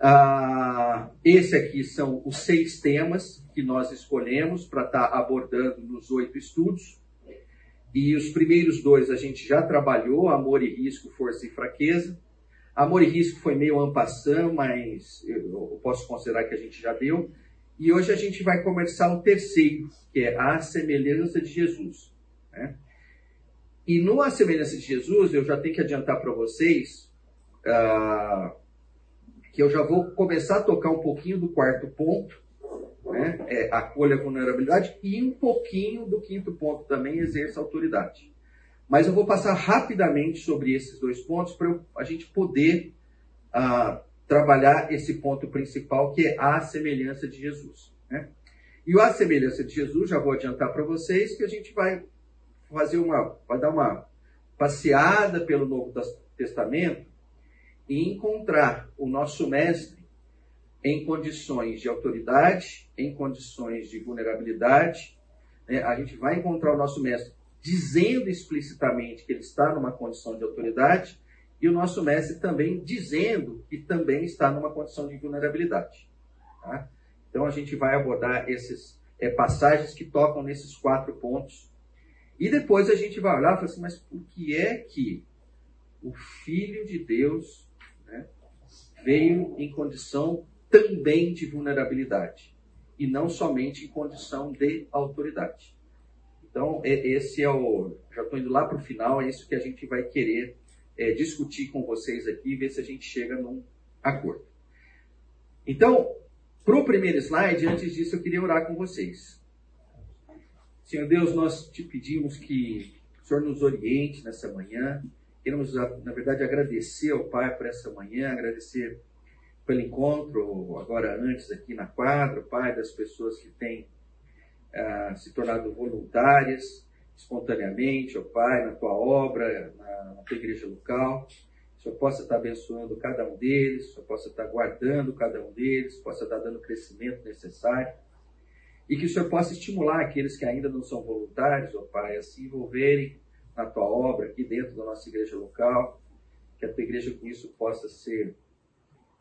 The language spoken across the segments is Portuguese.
Ah, esse aqui são os seis temas que nós escolhemos para estar tá abordando nos oito estudos. E os primeiros dois a gente já trabalhou, amor e risco, força e fraqueza. Amor e risco foi meio ampassão, mas eu posso considerar que a gente já deu. E hoje a gente vai começar o terceiro, que é a semelhança de Jesus. Né? E no A Semelhança de Jesus, eu já tenho que adiantar para vocês uh, que eu já vou começar a tocar um pouquinho do quarto ponto, né? é, acolha a vulnerabilidade, e um pouquinho do quinto ponto também, exerça autoridade. Mas eu vou passar rapidamente sobre esses dois pontos para a gente poder uh, trabalhar esse ponto principal, que é a semelhança de Jesus. Né? E a semelhança de Jesus, já vou adiantar para vocês que a gente vai fazer uma, vai dar uma passeada pelo Novo Testamento e encontrar o nosso mestre em condições de autoridade, em condições de vulnerabilidade. Né? A gente vai encontrar o nosso mestre dizendo explicitamente que ele está numa condição de autoridade e o nosso mestre também dizendo que também está numa condição de vulnerabilidade. Tá? Então a gente vai abordar essas é, passagens que tocam nesses quatro pontos. E depois a gente vai olhar e falar assim, mas por que é que o Filho de Deus veio em condição também de vulnerabilidade e não somente em condição de autoridade. Então, é, esse é o. Já estou indo lá para o final, é isso que a gente vai querer é, discutir com vocês aqui ver se a gente chega num acordo. Então, para o primeiro slide, antes disso, eu queria orar com vocês. Senhor Deus, nós te pedimos que o Senhor nos oriente nessa manhã, Queremos, na verdade, agradecer ao Pai por essa manhã, agradecer pelo encontro, agora antes aqui na quadra, Pai, das pessoas que têm ah, se tornado voluntárias espontaneamente, ó Pai, na tua obra, na, na tua igreja local. Que o Senhor possa estar abençoando cada um deles, o Senhor possa estar guardando cada um deles, possa estar dando o crescimento necessário. E que o Senhor possa estimular aqueles que ainda não são voluntários, ó Pai, a se envolverem na tua obra aqui dentro da nossa igreja local, que a tua igreja com isso possa ser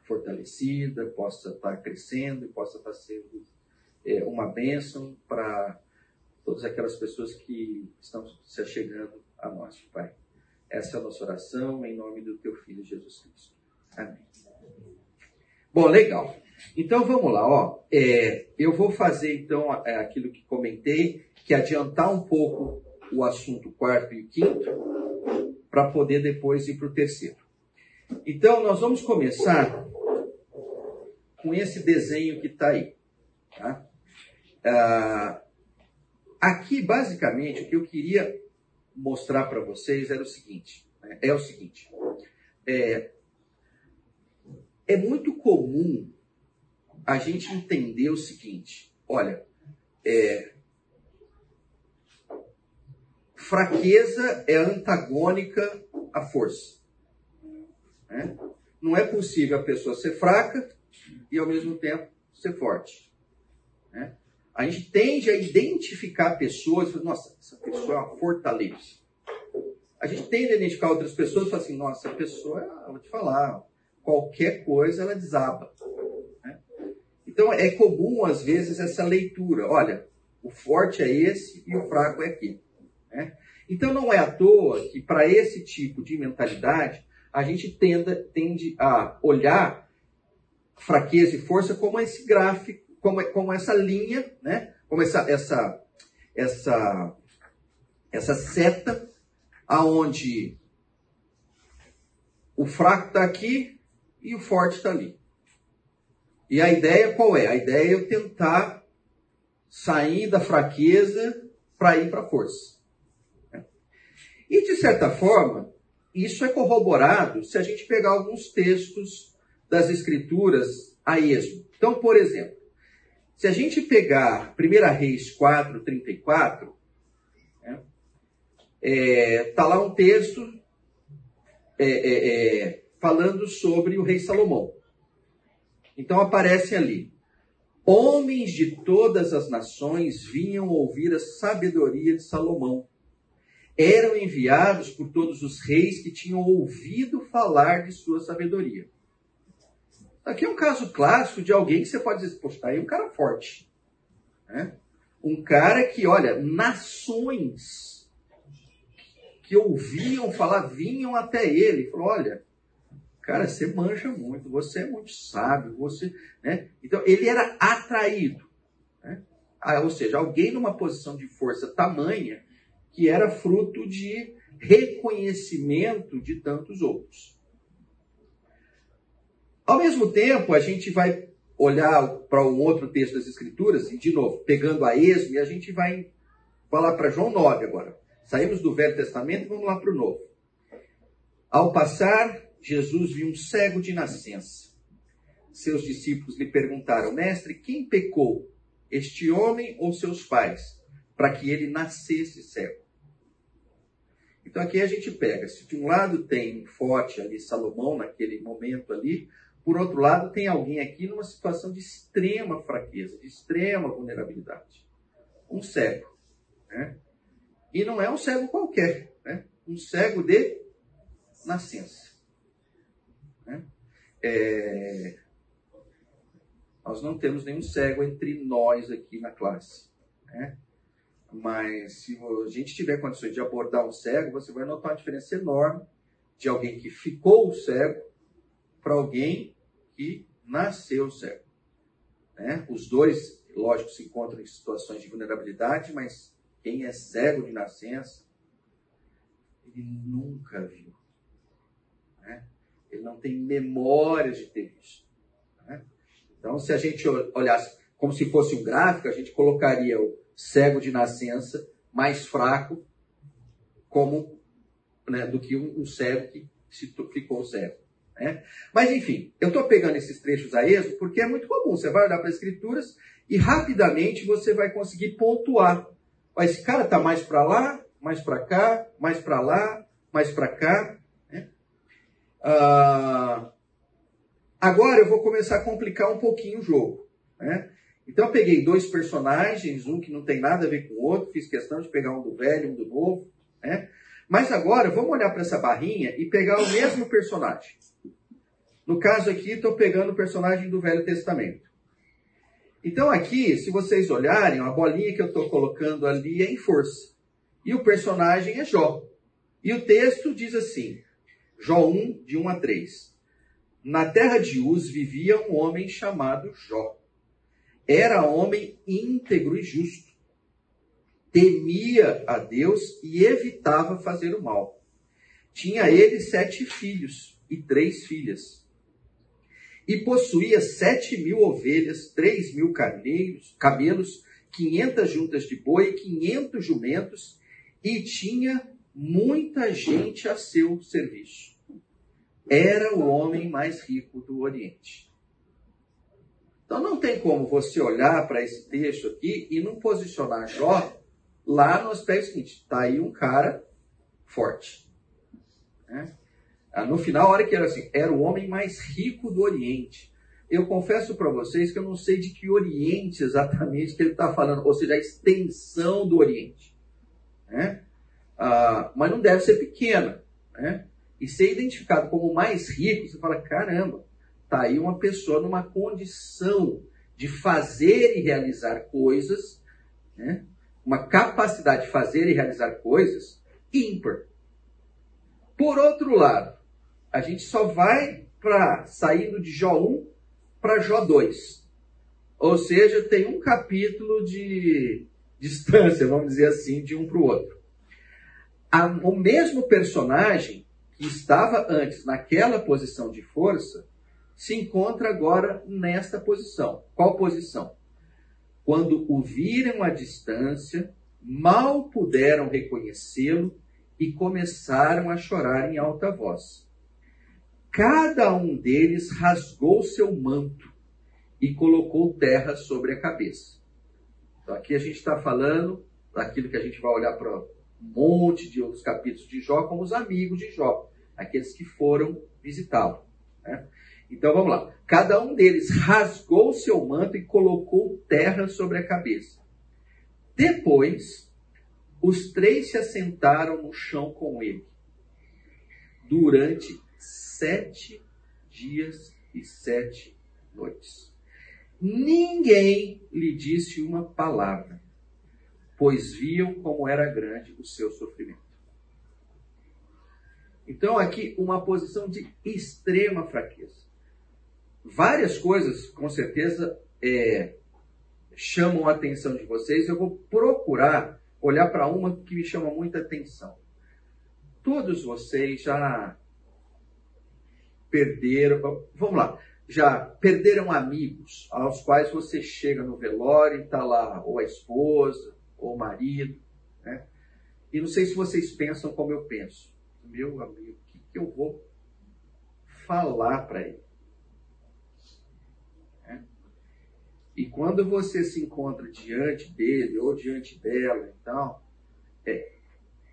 fortalecida, possa estar crescendo e possa estar sendo é, uma bênção para todas aquelas pessoas que estão se achegando a nós, Pai. Essa é a nossa oração em nome do teu Filho Jesus Cristo. Amém. Bom, legal. Então vamos lá, ó. É, eu vou fazer então é, aquilo que comentei, que adiantar um pouco o assunto quarto e quinto, para poder depois ir para o terceiro. Então, nós vamos começar com esse desenho que está aí. Tá? Ah, aqui, basicamente, o que eu queria mostrar para vocês era o seguinte: né? é o seguinte. É, é muito comum a gente entender o seguinte: olha, é, fraqueza é antagônica à força. Né? Não é possível a pessoa ser fraca e ao mesmo tempo ser forte. Né? A gente tende a identificar pessoas nossa, essa pessoa é uma fortaleza. A gente tende a identificar outras pessoas e falar assim, nossa, essa pessoa, vou te falar, qualquer coisa ela desaba. Né? Então é comum, às vezes, essa leitura. Olha, o forte é esse e o fraco é aquele. Né? Então não é à toa que para esse tipo de mentalidade a gente tenda, tende a olhar fraqueza e força como esse gráfico, como, como essa linha, né? como essa, essa, essa, essa seta aonde o fraco está aqui e o forte está ali. E a ideia qual é? A ideia é eu tentar sair da fraqueza para ir para a força. E, de certa forma, isso é corroborado se a gente pegar alguns textos das Escrituras a esmo. Então, por exemplo, se a gente pegar 1 Reis 4, 34, né, é, tá lá um texto é, é, é, falando sobre o rei Salomão. Então aparece ali: Homens de todas as nações vinham ouvir a sabedoria de Salomão eram enviados por todos os reis que tinham ouvido falar de sua sabedoria. Aqui é um caso clássico de alguém que você pode dizer, poxa, tá aí um cara forte. Né? Um cara que, olha, nações que ouviam falar, vinham até ele. Falou, olha, cara, você manja muito, você é muito sábio, você. Né? Então, ele era atraído. Né? Ah, ou seja, alguém numa posição de força tamanha que era fruto de reconhecimento de tantos outros. Ao mesmo tempo, a gente vai olhar para um outro texto das Escrituras, e de novo, pegando a esmo, e a gente vai falar para João 9 agora. Saímos do Velho Testamento e vamos lá para o Novo. Ao passar, Jesus viu um cego de nascença. Seus discípulos lhe perguntaram, mestre, quem pecou, este homem ou seus pais, para que ele nascesse cego? Então aqui a gente pega, se de um lado tem forte ali Salomão naquele momento ali, por outro lado tem alguém aqui numa situação de extrema fraqueza, de extrema vulnerabilidade. Um cego. Né? E não é um cego qualquer, né? um cego de nascença. Né? É... Nós não temos nenhum cego entre nós aqui na classe. Né? Mas se a gente tiver condições de abordar um cego, você vai notar uma diferença enorme de alguém que ficou cego para alguém que nasceu cego. Né? Os dois, lógico, se encontram em situações de vulnerabilidade, mas quem é cego de nascença, ele nunca viu. Né? Ele não tem memória de ter visto. Né? Então, se a gente olhasse como se fosse um gráfico, a gente colocaria o cego de nascença, mais fraco, como né, do que um, um, cego que se ficou cego. Né? Mas enfim, eu estou pegando esses trechos a esmo porque é muito comum. Você vai olhar para as escrituras e rapidamente você vai conseguir pontuar. Mas esse cara está mais para lá, mais para cá, mais para lá, mais para cá. Né? Ah, agora eu vou começar a complicar um pouquinho o jogo. Né? Então eu peguei dois personagens, um que não tem nada a ver com o outro, fiz questão de pegar um do velho, um do novo, né? Mas agora vamos olhar para essa barrinha e pegar o mesmo personagem. No caso aqui, estou pegando o personagem do Velho Testamento. Então aqui, se vocês olharem, a bolinha que eu estou colocando ali é em força. E o personagem é Jó. E o texto diz assim, Jó 1, de 1 a 3. Na terra de Uz vivia um homem chamado Jó era homem íntegro e justo. Temia a Deus e evitava fazer o mal. Tinha ele sete filhos e três filhas. E possuía sete mil ovelhas, três mil carneiros, camelos, quinhentas juntas de boi, quinhentos jumentos, e tinha muita gente a seu serviço. Era o homem mais rico do Oriente. Então não tem como você olhar para esse texto aqui e não posicionar Jó lá no aspecto seguinte: está aí um cara forte. Né? Ah, no final, a hora que era assim, era o homem mais rico do Oriente. Eu confesso para vocês que eu não sei de que Oriente exatamente que ele está falando, ou seja, a extensão do Oriente. Né? Ah, mas não deve ser pequena. Né? E ser identificado como o mais rico, você fala, caramba, Está aí uma pessoa numa condição de fazer e realizar coisas, né? uma capacidade de fazer e realizar coisas ímpar. Por outro lado, a gente só vai para saindo de Jó 1 para Jó 2. Ou seja, tem um capítulo de distância, vamos dizer assim, de um para o outro. o mesmo personagem que estava antes naquela posição de força se encontra agora nesta posição. Qual posição? Quando o viram à distância, mal puderam reconhecê-lo e começaram a chorar em alta voz. Cada um deles rasgou seu manto e colocou terra sobre a cabeça. Então, aqui a gente está falando daquilo que a gente vai olhar para um monte de outros capítulos de Jó, como os amigos de Jó, aqueles que foram visitá-lo. Né? Então vamos lá. Cada um deles rasgou seu manto e colocou terra sobre a cabeça. Depois, os três se assentaram no chão com ele. Durante sete dias e sete noites. Ninguém lhe disse uma palavra, pois viam como era grande o seu sofrimento. Então, aqui, uma posição de extrema fraqueza. Várias coisas, com certeza, é, chamam a atenção de vocês. Eu vou procurar olhar para uma que me chama muita atenção. Todos vocês já perderam, vamos lá, já perderam amigos aos quais você chega no velório e está lá ou a esposa ou o marido, né? E não sei se vocês pensam como eu penso. Meu amigo, o que, que eu vou falar para ele? E quando você se encontra diante dele ou diante dela, então, é,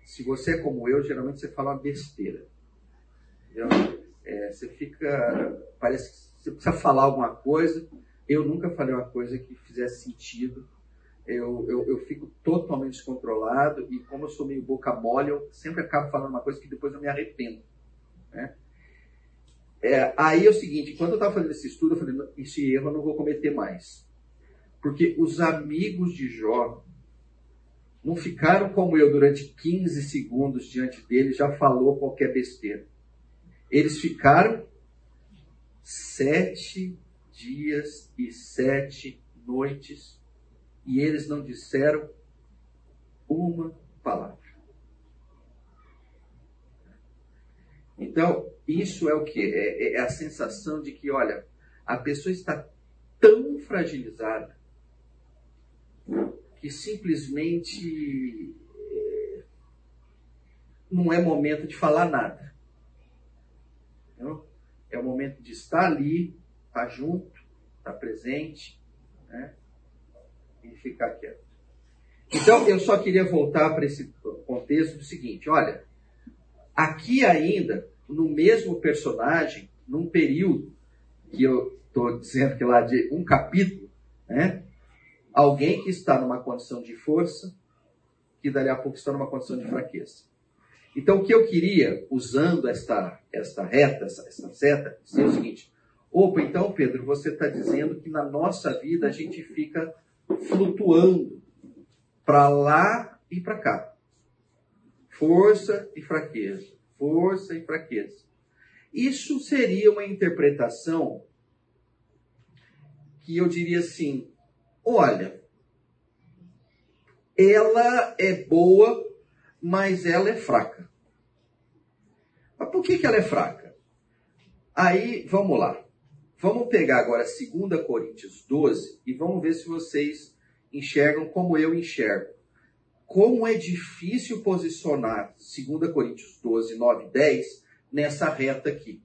se você é como eu, geralmente você fala besteira. É, você fica. Parece que você precisa falar alguma coisa. Eu nunca falei uma coisa que fizesse sentido. Eu, eu, eu fico totalmente descontrolado e, como eu sou meio boca mole, eu sempre acabo falando uma coisa que depois eu me arrependo. Né? É, aí é o seguinte: quando eu estava fazendo esse estudo, eu falei, esse erro eu não vou cometer mais. Porque os amigos de Jó não ficaram como eu durante 15 segundos diante dele, já falou qualquer besteira. Eles ficaram sete dias e sete noites e eles não disseram uma palavra. Então, isso é o que? É, é a sensação de que, olha, a pessoa está tão fragilizada que simplesmente é, não é momento de falar nada. É o momento de estar ali, estar junto, estar presente, né? e ficar quieto. Então, eu só queria voltar para esse contexto do seguinte: olha, aqui ainda, no mesmo personagem, num período que eu estou dizendo que lá de um capítulo, né? Alguém que está numa condição de força, que dali a pouco está numa condição de fraqueza. Então, o que eu queria, usando esta, esta reta, essa, essa seta, é o seguinte: opa, então, Pedro, você está dizendo que na nossa vida a gente fica flutuando para lá e para cá. Força e fraqueza, força e fraqueza. Isso seria uma interpretação que eu diria assim: olha, ela é boa, mas ela é fraca. Mas por que, que ela é fraca? Aí, vamos lá. Vamos pegar agora 2 Coríntios 12 e vamos ver se vocês enxergam como eu enxergo. Como é difícil posicionar 2 Coríntios 12, 9 e 10 nessa reta aqui.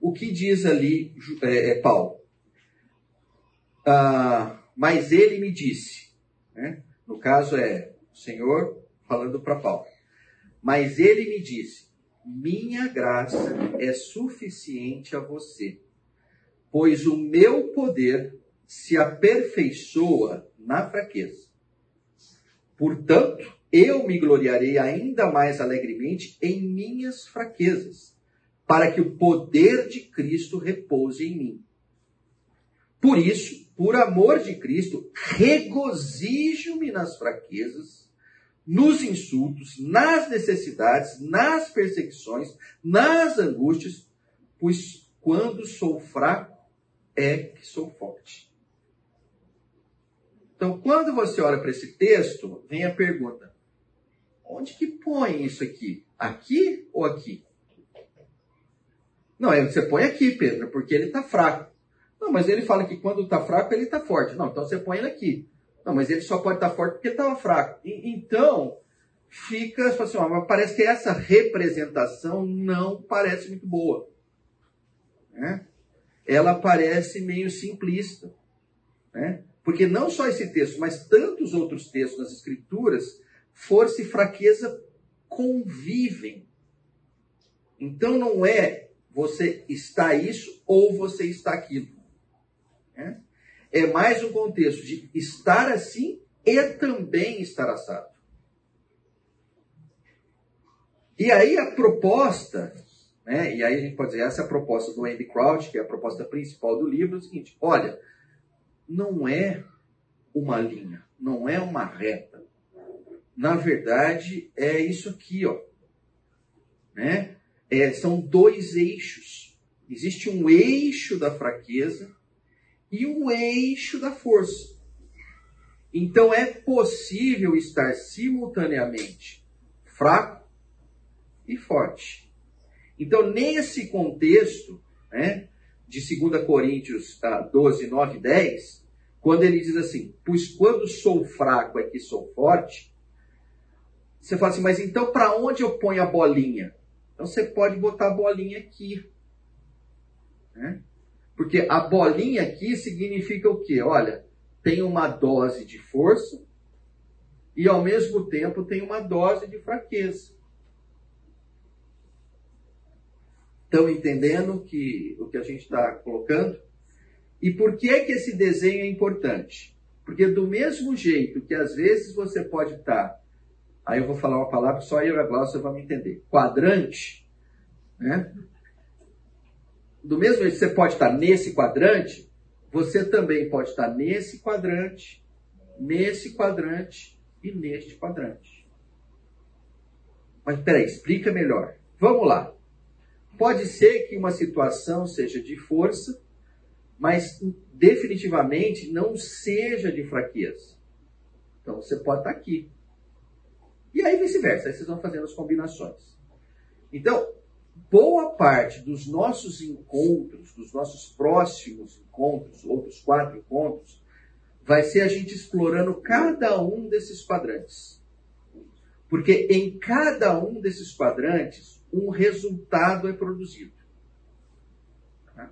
O que diz ali é, é Paulo? Ah, mas ele me disse, né? no caso é o Senhor falando para Paulo, mas ele me disse: minha graça é suficiente a você, pois o meu poder se aperfeiçoa na fraqueza. Portanto, eu me gloriarei ainda mais alegremente em minhas fraquezas, para que o poder de Cristo repouse em mim. Por isso, por amor de Cristo, regozijo-me nas fraquezas, nos insultos, nas necessidades, nas perseguições, nas angústias, pois quando sou fraco é que sou forte. Então, quando você olha para esse texto, vem a pergunta: onde que põe isso aqui? Aqui ou aqui? Não, você põe aqui, Pedro, porque ele está fraco. Não, mas ele fala que quando está fraco, ele está forte. Não, então você põe ele aqui. Não, mas ele só pode estar tá forte porque estava fraco. E, então, fica assim, ó, mas parece que essa representação não parece muito boa. Né? Ela parece meio simplista. Né? Porque não só esse texto, mas tantos outros textos nas Escrituras, força e fraqueza convivem. Então não é você está isso ou você está aquilo. Né? É mais um contexto de estar assim e também estar assado. E aí a proposta né? e aí a gente pode dizer, essa é a proposta do Andy Crouch, que é a proposta principal do livro, é o seguinte, olha, não é uma linha, não é uma reta. Na verdade, é isso aqui, ó. Né? É, são dois eixos. Existe um eixo da fraqueza e um eixo da força. Então é possível estar simultaneamente fraco e forte. Então, nesse contexto, né, de 2 Coríntios 12, 9 e 10, quando ele diz assim, pois quando sou fraco é que sou forte, você fala assim, mas então para onde eu ponho a bolinha? Então você pode botar a bolinha aqui. Né? Porque a bolinha aqui significa o quê? Olha, tem uma dose de força e ao mesmo tempo tem uma dose de fraqueza. Estão entendendo que, o que a gente está colocando? E por que, que esse desenho é importante? Porque do mesmo jeito que às vezes você pode estar, tá, aí eu vou falar uma palavra só eu e a Glaucia vamos entender, quadrante, né? Do mesmo jeito que você pode estar nesse quadrante, você também pode estar nesse quadrante, nesse quadrante e neste quadrante. Mas peraí, explica melhor. Vamos lá. Pode ser que uma situação seja de força, mas definitivamente não seja de fraqueza. Então você pode estar aqui. E aí vice-versa, aí vocês vão fazendo as combinações. Então, boa parte dos nossos encontros, dos nossos próximos encontros, outros quatro encontros, vai ser a gente explorando cada um desses quadrantes. Porque em cada um desses quadrantes, um resultado é produzido. Tá?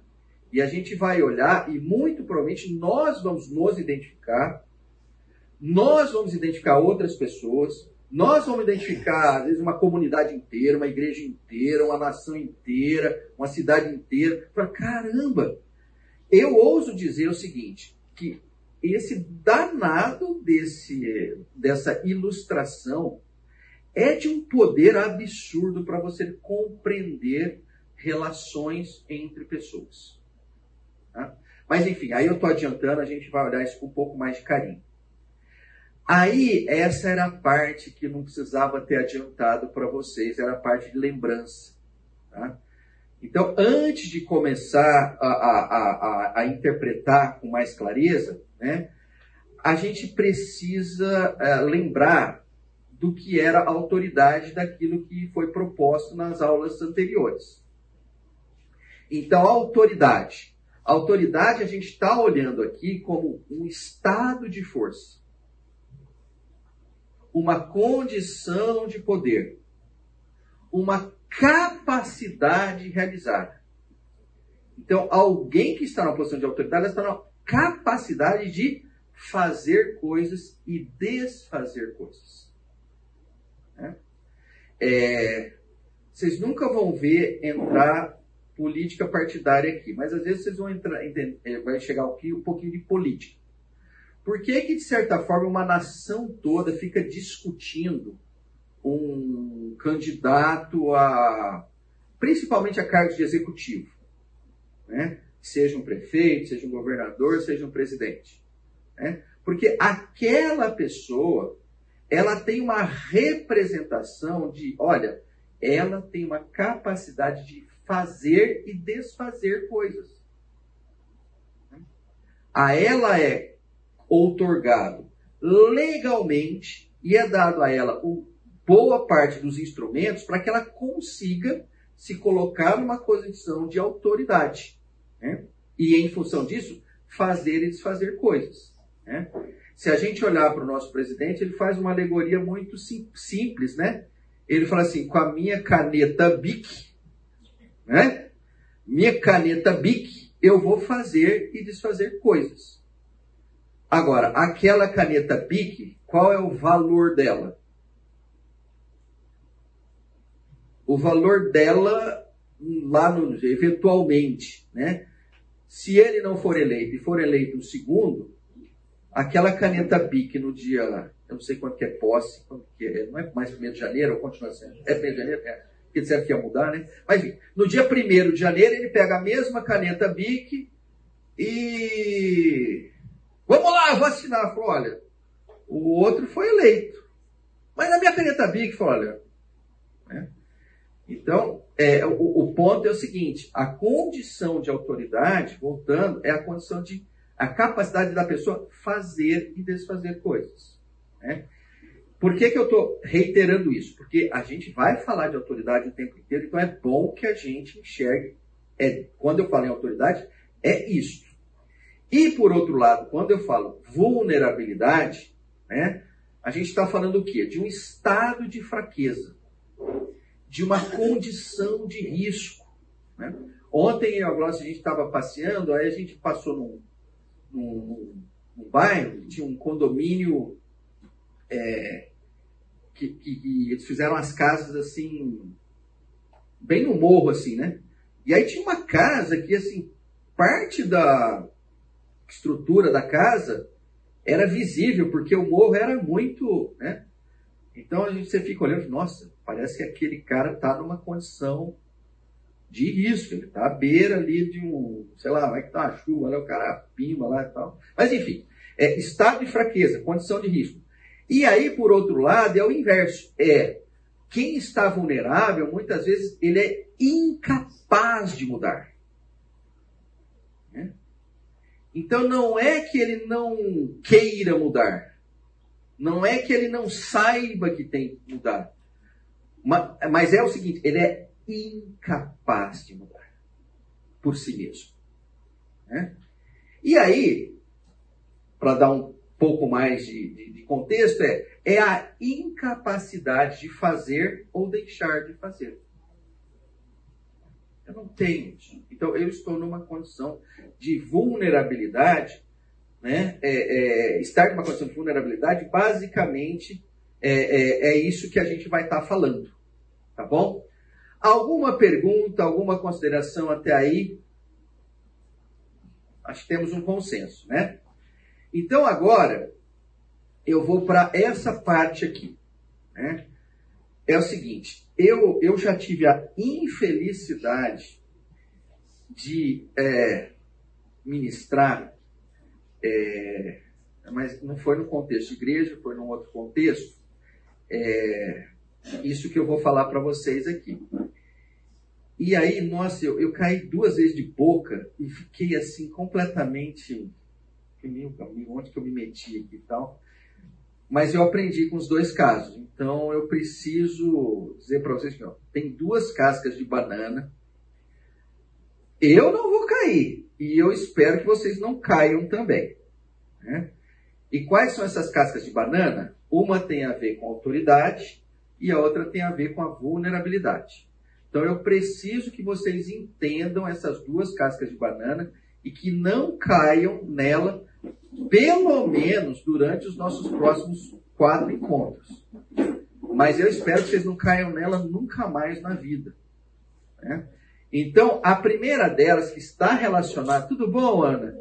E a gente vai olhar e muito provavelmente nós vamos nos identificar, nós vamos identificar outras pessoas, nós vamos identificar, às vezes, uma comunidade inteira, uma igreja inteira, uma nação inteira, uma cidade inteira. Fala, caramba! Eu ouso dizer o seguinte, que esse danado desse, dessa ilustração é de um poder absurdo para você compreender relações entre pessoas. Tá? Mas enfim, aí eu estou adiantando, a gente vai olhar isso com um pouco mais de carinho. Aí, essa era a parte que não precisava ter adiantado para vocês, era a parte de lembrança. Tá? Então, antes de começar a, a, a, a, interpretar com mais clareza, né, a gente precisa uh, lembrar do que era a autoridade daquilo que foi proposto nas aulas anteriores. Então, a autoridade. A autoridade a gente está olhando aqui como um estado de força uma condição de poder, uma capacidade realizada. Então, alguém que está na posição de autoridade está na capacidade de fazer coisas e desfazer coisas. Né? É, vocês nunca vão ver entrar política partidária aqui, mas às vezes vocês vão entrar, é, vai chegar aqui um pouquinho de política. Por que, que, de certa forma, uma nação toda fica discutindo um candidato a, principalmente a cargos de executivo? Né? Seja um prefeito, seja um governador, seja um presidente. Né? Porque aquela pessoa, ela tem uma representação de, olha, ela tem uma capacidade de fazer e desfazer coisas. A ela é outorgado legalmente e é dado a ela boa parte dos instrumentos para que ela consiga se colocar numa posição de autoridade. Né? E, em função disso, fazer e desfazer coisas. Né? Se a gente olhar para o nosso presidente, ele faz uma alegoria muito sim, simples, né? Ele fala assim, com a minha caneta BIC, né? Minha caneta BIC, eu vou fazer e desfazer coisas. Agora, aquela caneta Bic, qual é o valor dela? O valor dela lá no eventualmente, né? Se ele não for eleito e for eleito o segundo, aquela caneta Bic no dia, eu não sei quanto que é posse, que é, não é mais 1 de janeiro ou continua sendo? É 1 de janeiro? É. porque disseram que ia mudar, né? Mas enfim, no dia 1 de janeiro ele pega a mesma caneta BIC e. Vamos lá, vacinar. Falou, olha, o outro foi eleito. Mas na minha caneta BIC, falou, olha. Né? Então, é, o, o ponto é o seguinte: a condição de autoridade, voltando, é a condição de. a capacidade da pessoa fazer e desfazer coisas. Né? Por que, que eu estou reiterando isso? Porque a gente vai falar de autoridade o tempo inteiro, então é bom que a gente enxergue. É, quando eu falo em autoridade, é isso. E por outro lado, quando eu falo vulnerabilidade, né, a gente está falando o quê? De um estado de fraqueza, de uma condição de risco. Né? Ontem, eu, a gente estava passeando, aí a gente passou num, num, num bairro, tinha um condomínio é, que, que, que, eles fizeram as casas assim, bem no morro, assim, né? E aí tinha uma casa que, assim, parte da estrutura da casa era visível, porque o morro era muito, né? Então a gente, você fica olhando, nossa, parece que aquele cara está numa condição de risco, ele está à beira ali de um, sei lá, vai que tá uma chuva, né? o cara pima lá e tal. Mas enfim, é estado de fraqueza, condição de risco. E aí, por outro lado, é o inverso. É quem está vulnerável, muitas vezes, ele é incapaz de mudar. Né? Então, não é que ele não queira mudar. Não é que ele não saiba que tem que mudar. Mas é o seguinte: ele é incapaz de mudar por si mesmo. Né? E aí, para dar um pouco mais de, de, de contexto, é, é a incapacidade de fazer ou deixar de fazer. Eu não tenho isso. Então, eu estou numa condição de vulnerabilidade, né? É, é, estar numa condição de vulnerabilidade, basicamente, é, é, é isso que a gente vai estar falando. Tá bom? Alguma pergunta, alguma consideração até aí? Acho que temos um consenso, né? Então agora eu vou para essa parte aqui. Né? É o seguinte, eu, eu já tive a infelicidade de é, ministrar, é, mas não foi no contexto de igreja, foi num outro contexto. É, isso que eu vou falar para vocês aqui. E aí, nossa, eu, eu caí duas vezes de boca e fiquei assim completamente onde que eu me meti aqui e tal. Mas eu aprendi com os dois casos. Então eu preciso dizer para vocês que ó, tem duas cascas de banana. Eu não vou cair. E eu espero que vocês não caiam também. Né? E quais são essas cascas de banana? Uma tem a ver com autoridade e a outra tem a ver com a vulnerabilidade. Então eu preciso que vocês entendam essas duas cascas de banana e que não caiam nela pelo menos durante os nossos próximos quatro encontros. Mas eu espero que vocês não caiam nela nunca mais na vida. Né? Então, a primeira delas que está relacionada. Tudo bom, Ana?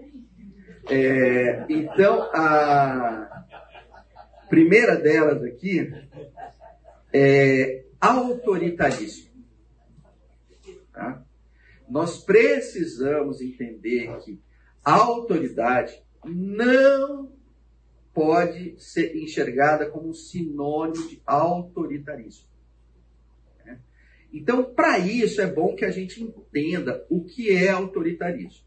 É, então, a primeira delas aqui é autoritarismo. Tá? Nós precisamos entender que a autoridade não pode ser enxergada como um sinônimo de autoritarismo. Né? Então, para isso, é bom que a gente entenda o que é autoritarismo.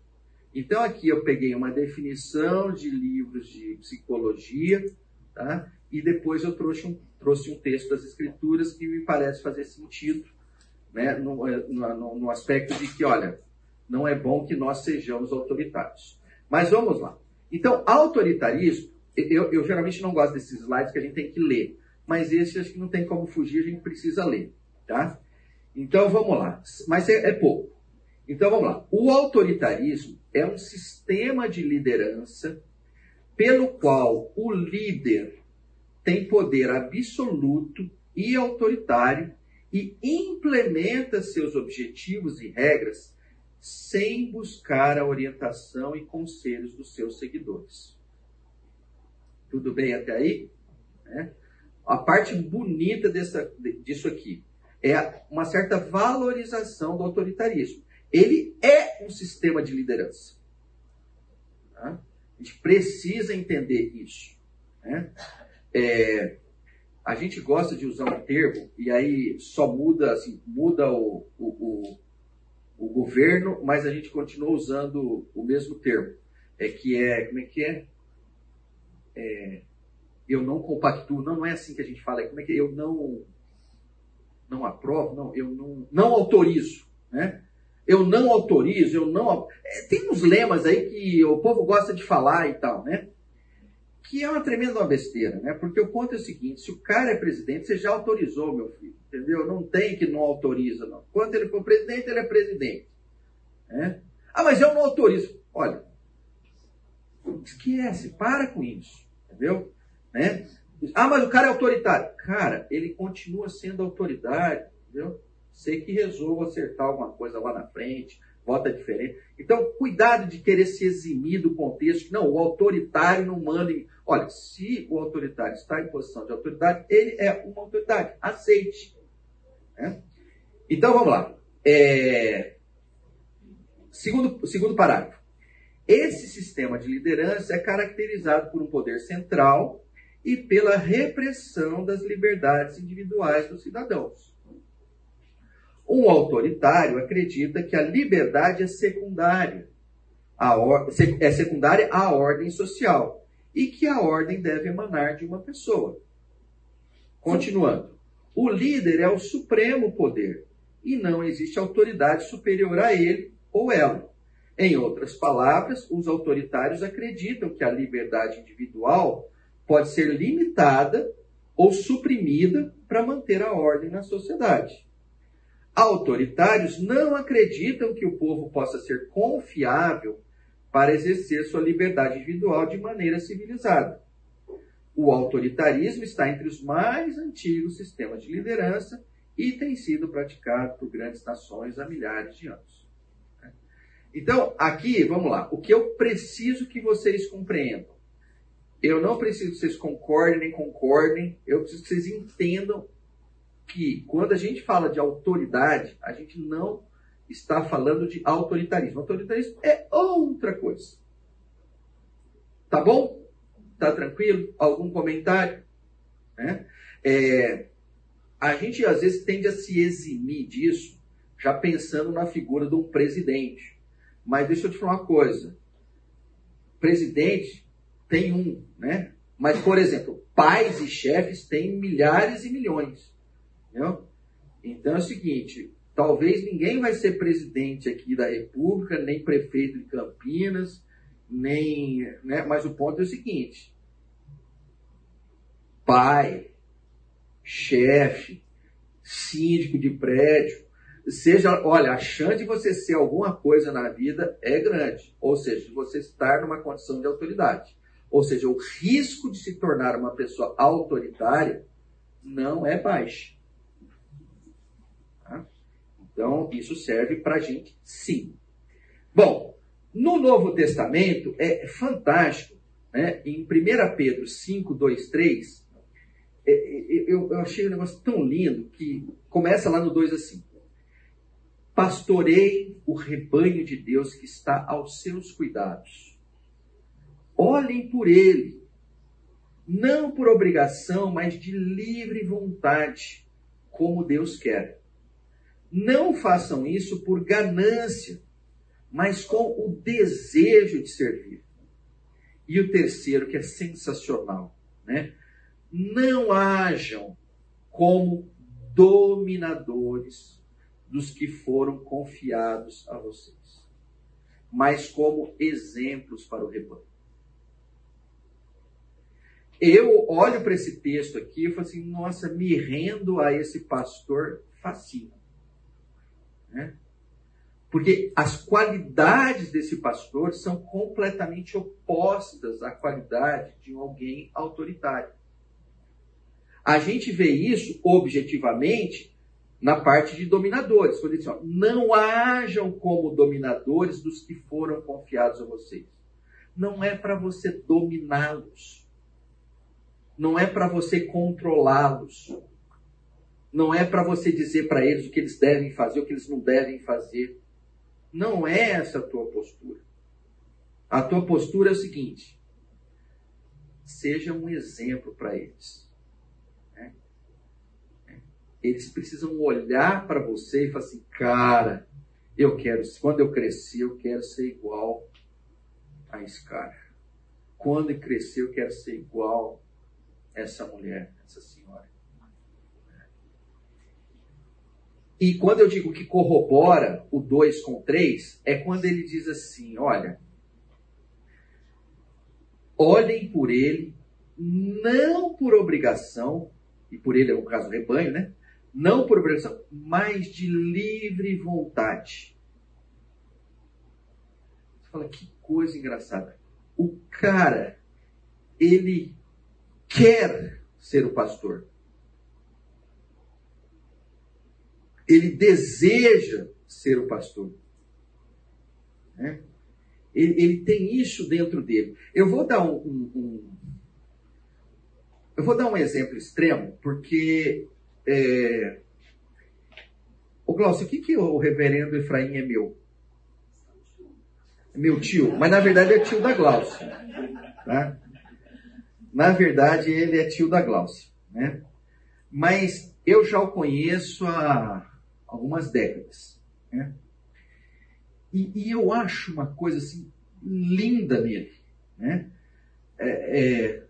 Então, aqui eu peguei uma definição de livros de psicologia, tá? e depois eu trouxe um, trouxe um texto das Escrituras que me parece fazer sentido né? no, no, no aspecto de que, olha, não é bom que nós sejamos autoritários. Mas vamos lá. Então, autoritarismo, eu, eu, geralmente não gosto desses slides que a gente tem que ler, mas esse acho que não tem como fugir, a gente precisa ler, tá? Então vamos lá, mas é, é pouco. Então vamos lá. O autoritarismo é um sistema de liderança pelo qual o líder tem poder absoluto e autoritário e implementa seus objetivos e regras sem buscar a orientação e conselhos dos seus seguidores. Tudo bem até aí? É. A parte bonita dessa, disso aqui. é uma certa valorização do autoritarismo. Ele é um sistema de liderança. Tá? A gente precisa entender isso. Né? É, a gente gosta de usar um termo e aí só muda, assim, muda o, o, o, o governo, mas a gente continua usando o mesmo termo. É que é, como é que é? é eu não compactuo, não, não é assim que a gente fala, é como é que é? eu não não aprovo, não, eu não, não autorizo, né? Eu não autorizo, eu não. É, tem uns lemas aí que o povo gosta de falar e tal, né? Que é uma tremenda besteira, né? Porque o ponto é o seguinte: se o cara é presidente, você já autorizou, meu filho, entendeu? Não tem que não autoriza, não. Quando ele for presidente, ele é presidente. Né? Ah, mas eu não autorizo. Olha, esquece, para com isso, entendeu? Né? Ah, mas o cara é autoritário. Cara, ele continua sendo autoridade, entendeu? Sei que resolvo acertar alguma coisa lá na frente, vota diferente. Então, cuidado de querer se eximir do contexto. Não, o autoritário não manda. Em... Olha, se o autoritário está em posição de autoridade, ele é uma autoridade. Aceite. Né? Então, vamos lá. É... Segundo, segundo parágrafo. Esse sistema de liderança é caracterizado por um poder central e pela repressão das liberdades individuais dos cidadãos. Um autoritário acredita que a liberdade é secundária, or... é secundária à ordem social e que a ordem deve emanar de uma pessoa. Continuando, o líder é o supremo poder e não existe autoridade superior a ele ou ela. Em outras palavras, os autoritários acreditam que a liberdade individual pode ser limitada ou suprimida para manter a ordem na sociedade. Autoritários não acreditam que o povo possa ser confiável para exercer sua liberdade individual de maneira civilizada. O autoritarismo está entre os mais antigos sistemas de liderança e tem sido praticado por grandes nações há milhares de anos. Então, aqui, vamos lá. O que eu preciso que vocês compreendam? Eu não preciso que vocês concordem nem concordem, eu preciso que vocês entendam que quando a gente fala de autoridade, a gente não está falando de autoritarismo. Autoritarismo é outra coisa. Tá bom? Tá tranquilo? Algum comentário? Né? É, a gente às vezes tende a se eximir disso, já pensando na figura de um presidente. Mas deixa eu te falar uma coisa. Presidente tem um, né? Mas, por exemplo, pais e chefes têm milhares e milhões. Entendeu? Então é o seguinte: talvez ninguém vai ser presidente aqui da República, nem prefeito de Campinas, nem. Né? Mas o ponto é o seguinte: pai, chefe, síndico de prédio, seja, olha, a chance de você ser alguma coisa na vida é grande. Ou seja, de você estar numa condição de autoridade. Ou seja, o risco de se tornar uma pessoa autoritária não é baixo. Tá? Então, isso serve para a gente sim. Bom, no Novo Testamento é fantástico. Né? Em 1 Pedro 5, 2, 3, eu, achei um negócio tão lindo que começa lá no 2 assim. Pastorei o rebanho de Deus que está aos seus cuidados Olhem por ele, não por obrigação, mas de livre vontade, como Deus quer. Não façam isso por ganância, mas com o desejo de servir. E o terceiro, que é sensacional, né? Não hajam como dominadores dos que foram confiados a vocês, mas como exemplos para o rebanho. Eu olho para esse texto aqui e falo assim, nossa, me rendo a esse pastor fascina. Né? Porque as qualidades desse pastor são completamente opostas à qualidade de alguém autoritário. A gente vê isso objetivamente na parte de dominadores. Quando ele diz, ó, não hajam como dominadores dos que foram confiados a vocês. Não é para você dominá-los não é para você controlá-los. Não é para você dizer para eles o que eles devem fazer, o que eles não devem fazer. Não é essa a tua postura. A tua postura é o seguinte: seja um exemplo para eles. Né? Eles precisam olhar para você e falar assim, cara, eu quero, quando eu crescer, eu quero ser igual a esse cara. Quando eu crescer, eu quero ser igual a essa mulher, essa senhora. E quando eu digo que corrobora o 2 com 3, é quando ele diz assim: olha, olhem por ele, não por obrigação, e por ele é o caso rebanho, né? Não por obrigação, mas de livre vontade. Você fala, que coisa engraçada. O cara, ele quer ser o pastor. Ele deseja ser o pastor. Né? Ele, ele, tem isso dentro dele. Eu vou dar um, um, um, eu vou dar um exemplo extremo, porque é... Ô Glaucio, o que, que o reverendo Efraim é meu? É meu tio, mas na verdade é tio da Glaucia. Tá? Na verdade, ele é tio da Glaucia. Né? Mas eu já o conheço há algumas décadas. Né? E, e, eu acho uma coisa assim linda nele. Né? É, é,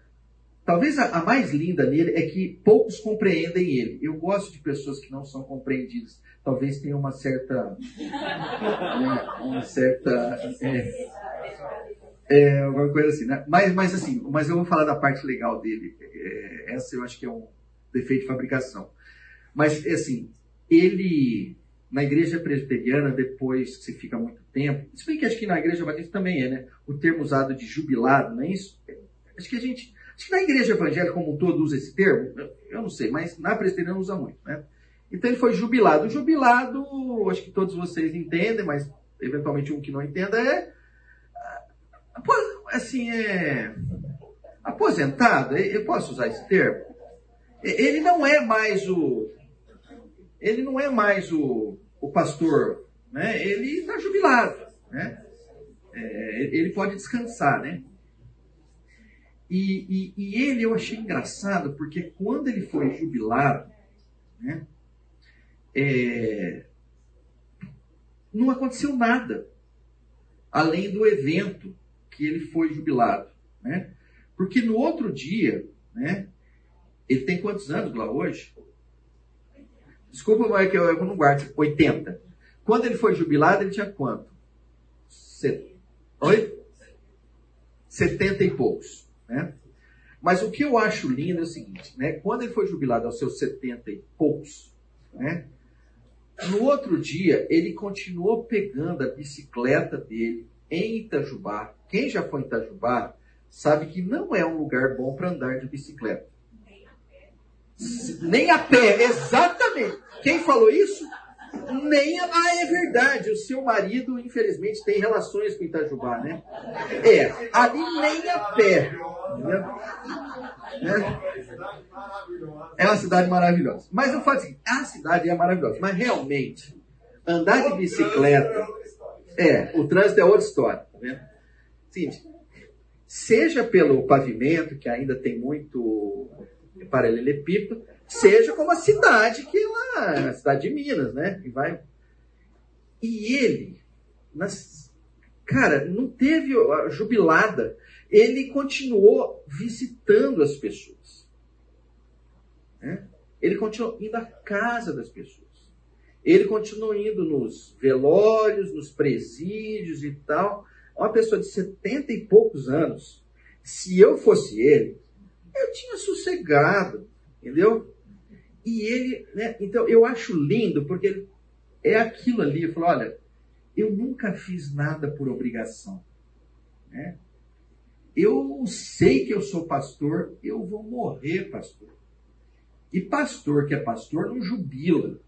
talvez a, a, mais linda nele é que poucos compreendem ele. Eu gosto de pessoas que não são compreendidas. Talvez tenha uma certa. Né, uma certa. É, é, alguma coisa assim, né? Mas, mas assim, mas eu vou falar da parte legal dele. É, essa eu acho que é um defeito de fabricação. Mas, assim, ele na igreja presbiteriana, depois que você fica muito tempo, se bem que acho que na igreja batista também é, né? O termo usado de jubilado, não é isso? Acho que a gente, acho que na igreja evangélica como um todo usa esse termo, eu não sei, mas na presbiteriana usa muito, né? Então ele foi jubilado. O jubilado, acho que todos vocês entendem, mas eventualmente um que não entenda é assim, é aposentado, eu posso usar esse termo? Ele não é mais o ele não é mais o, o pastor, né? ele está jubilado. Né? É, ele pode descansar. Né? E, e, e, ele eu achei engraçado, porque quando ele foi jubilado, né? É, não aconteceu nada além do evento que ele foi jubilado. Né? Porque no outro dia, né, ele tem quantos anos lá hoje? Desculpa, mas é que eu, eu não guardo. 80. Quando ele foi jubilado, ele tinha quanto? Set... Oi? 70 e poucos. Né? Mas o que eu acho lindo é o seguinte, né? Quando ele foi jubilado aos seus 70 e poucos, né? No outro dia, ele continuou pegando a bicicleta dele em Itajubá. Quem já foi em Itajubá sabe que não é um lugar bom para andar de bicicleta. Nem a pé, exatamente. Quem falou isso? Nem a... Ah, é verdade. O seu marido, infelizmente, tem relações com Itajubá, né? É, ali nem a pé. Né? É uma cidade maravilhosa. Mas eu falo assim, a cidade é maravilhosa. Mas realmente, andar de bicicleta. É, o trânsito é outra história. Tá vendo? Seja pelo pavimento, que ainda tem muito paralelepípedo, seja como a cidade que lá, a cidade de Minas, né? Que vai. E ele, nas, cara, não teve a jubilada. Ele continuou visitando as pessoas. Né? Ele continuou indo à casa das pessoas. Ele continuou indo nos velórios, nos presídios e tal. Uma pessoa de setenta e poucos anos. Se eu fosse ele, eu tinha sossegado, entendeu? E ele, né? Então eu acho lindo porque é aquilo ali. Eu falo, olha, eu nunca fiz nada por obrigação, né? Eu sei que eu sou pastor, eu vou morrer pastor. E pastor que é pastor não jubila,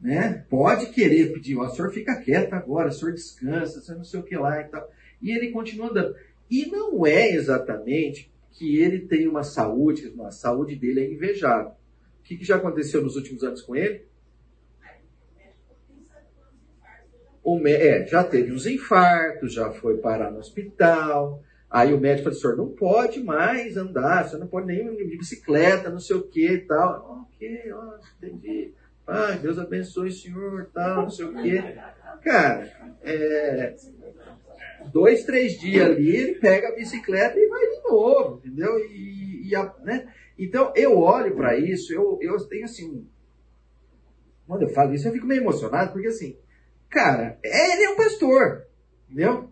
né? Pode querer pedir, o senhor fica quieto agora, o senhor descansa, o senhor não sei o que lá e tal. E ele continua andando. E não é exatamente que ele tem uma saúde, a saúde dele é invejável. O que, que já aconteceu nos últimos anos com ele? O, é, já teve uns infartos, já foi parar no hospital. Aí o médico falou, senhor, não pode mais andar, você não pode nem de bicicleta, não sei o que e tal. Ok, ó, entendi. Ah, Deus abençoe o senhor, tal, não sei o que. Cara, é, dois, três dias ali, ele pega a bicicleta e vai de novo, entendeu? E, e a, né? Então, eu olho para isso, eu, eu tenho assim. Quando eu falo isso, eu fico meio emocionado, porque assim, cara, ele é um pastor, entendeu?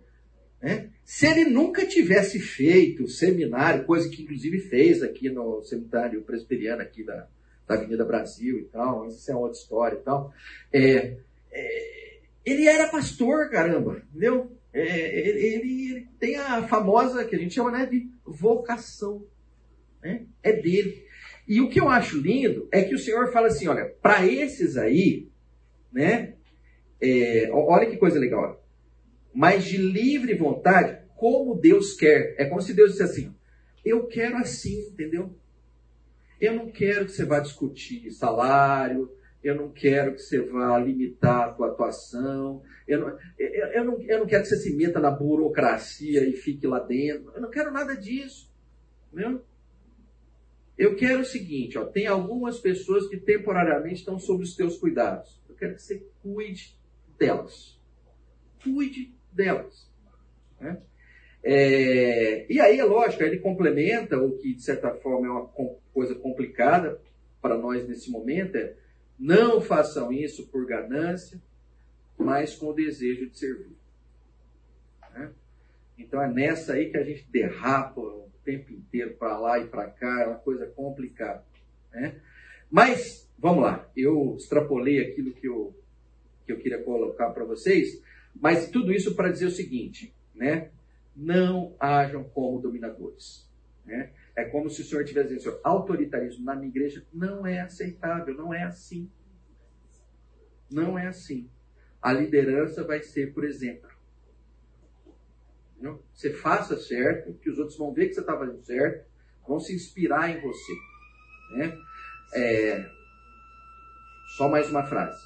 É? Se ele nunca tivesse feito seminário, coisa que inclusive fez aqui no seminário presbiteriano aqui da, da Avenida Brasil e tal, isso é outra história e tal, é, é, ele era pastor, caramba, entendeu? É, ele, ele, tem a famosa, que a gente chama né, de vocação. Né? É dele. E o que eu acho lindo é que o Senhor fala assim: olha, para esses aí, né? É, olha que coisa legal. Mas de livre vontade, como Deus quer. É como se Deus dissesse assim: eu quero assim, entendeu? Eu não quero que você vá discutir salário, eu não quero que você vá limitar a tua atuação, eu não, eu, eu, não, eu não quero que você se meta na burocracia e fique lá dentro, eu não quero nada disso. Entendeu? Eu quero o seguinte, ó, tem algumas pessoas que temporariamente estão sob os teus cuidados. Eu quero que você cuide delas. Cuide delas. Né? É, e aí, é lógico, ele complementa o que, de certa forma, é uma coisa complicada para nós nesse momento, é não façam isso por ganância, mas com o desejo de servir. Né? Então é nessa aí que a gente derrapa o tempo inteiro para lá e para cá, é uma coisa complicada. Né? Mas, vamos lá, eu extrapolei aquilo que eu, que eu queria colocar para vocês, mas tudo isso para dizer o seguinte, né? não hajam como dominadores. Né? É como se o senhor senhor, autoritarismo na minha igreja não é aceitável, não é assim. Não é assim. A liderança vai ser, por exemplo. Não? Você faça certo, que os outros vão ver que você está fazendo certo, vão se inspirar em você. Né? É... Só mais uma frase.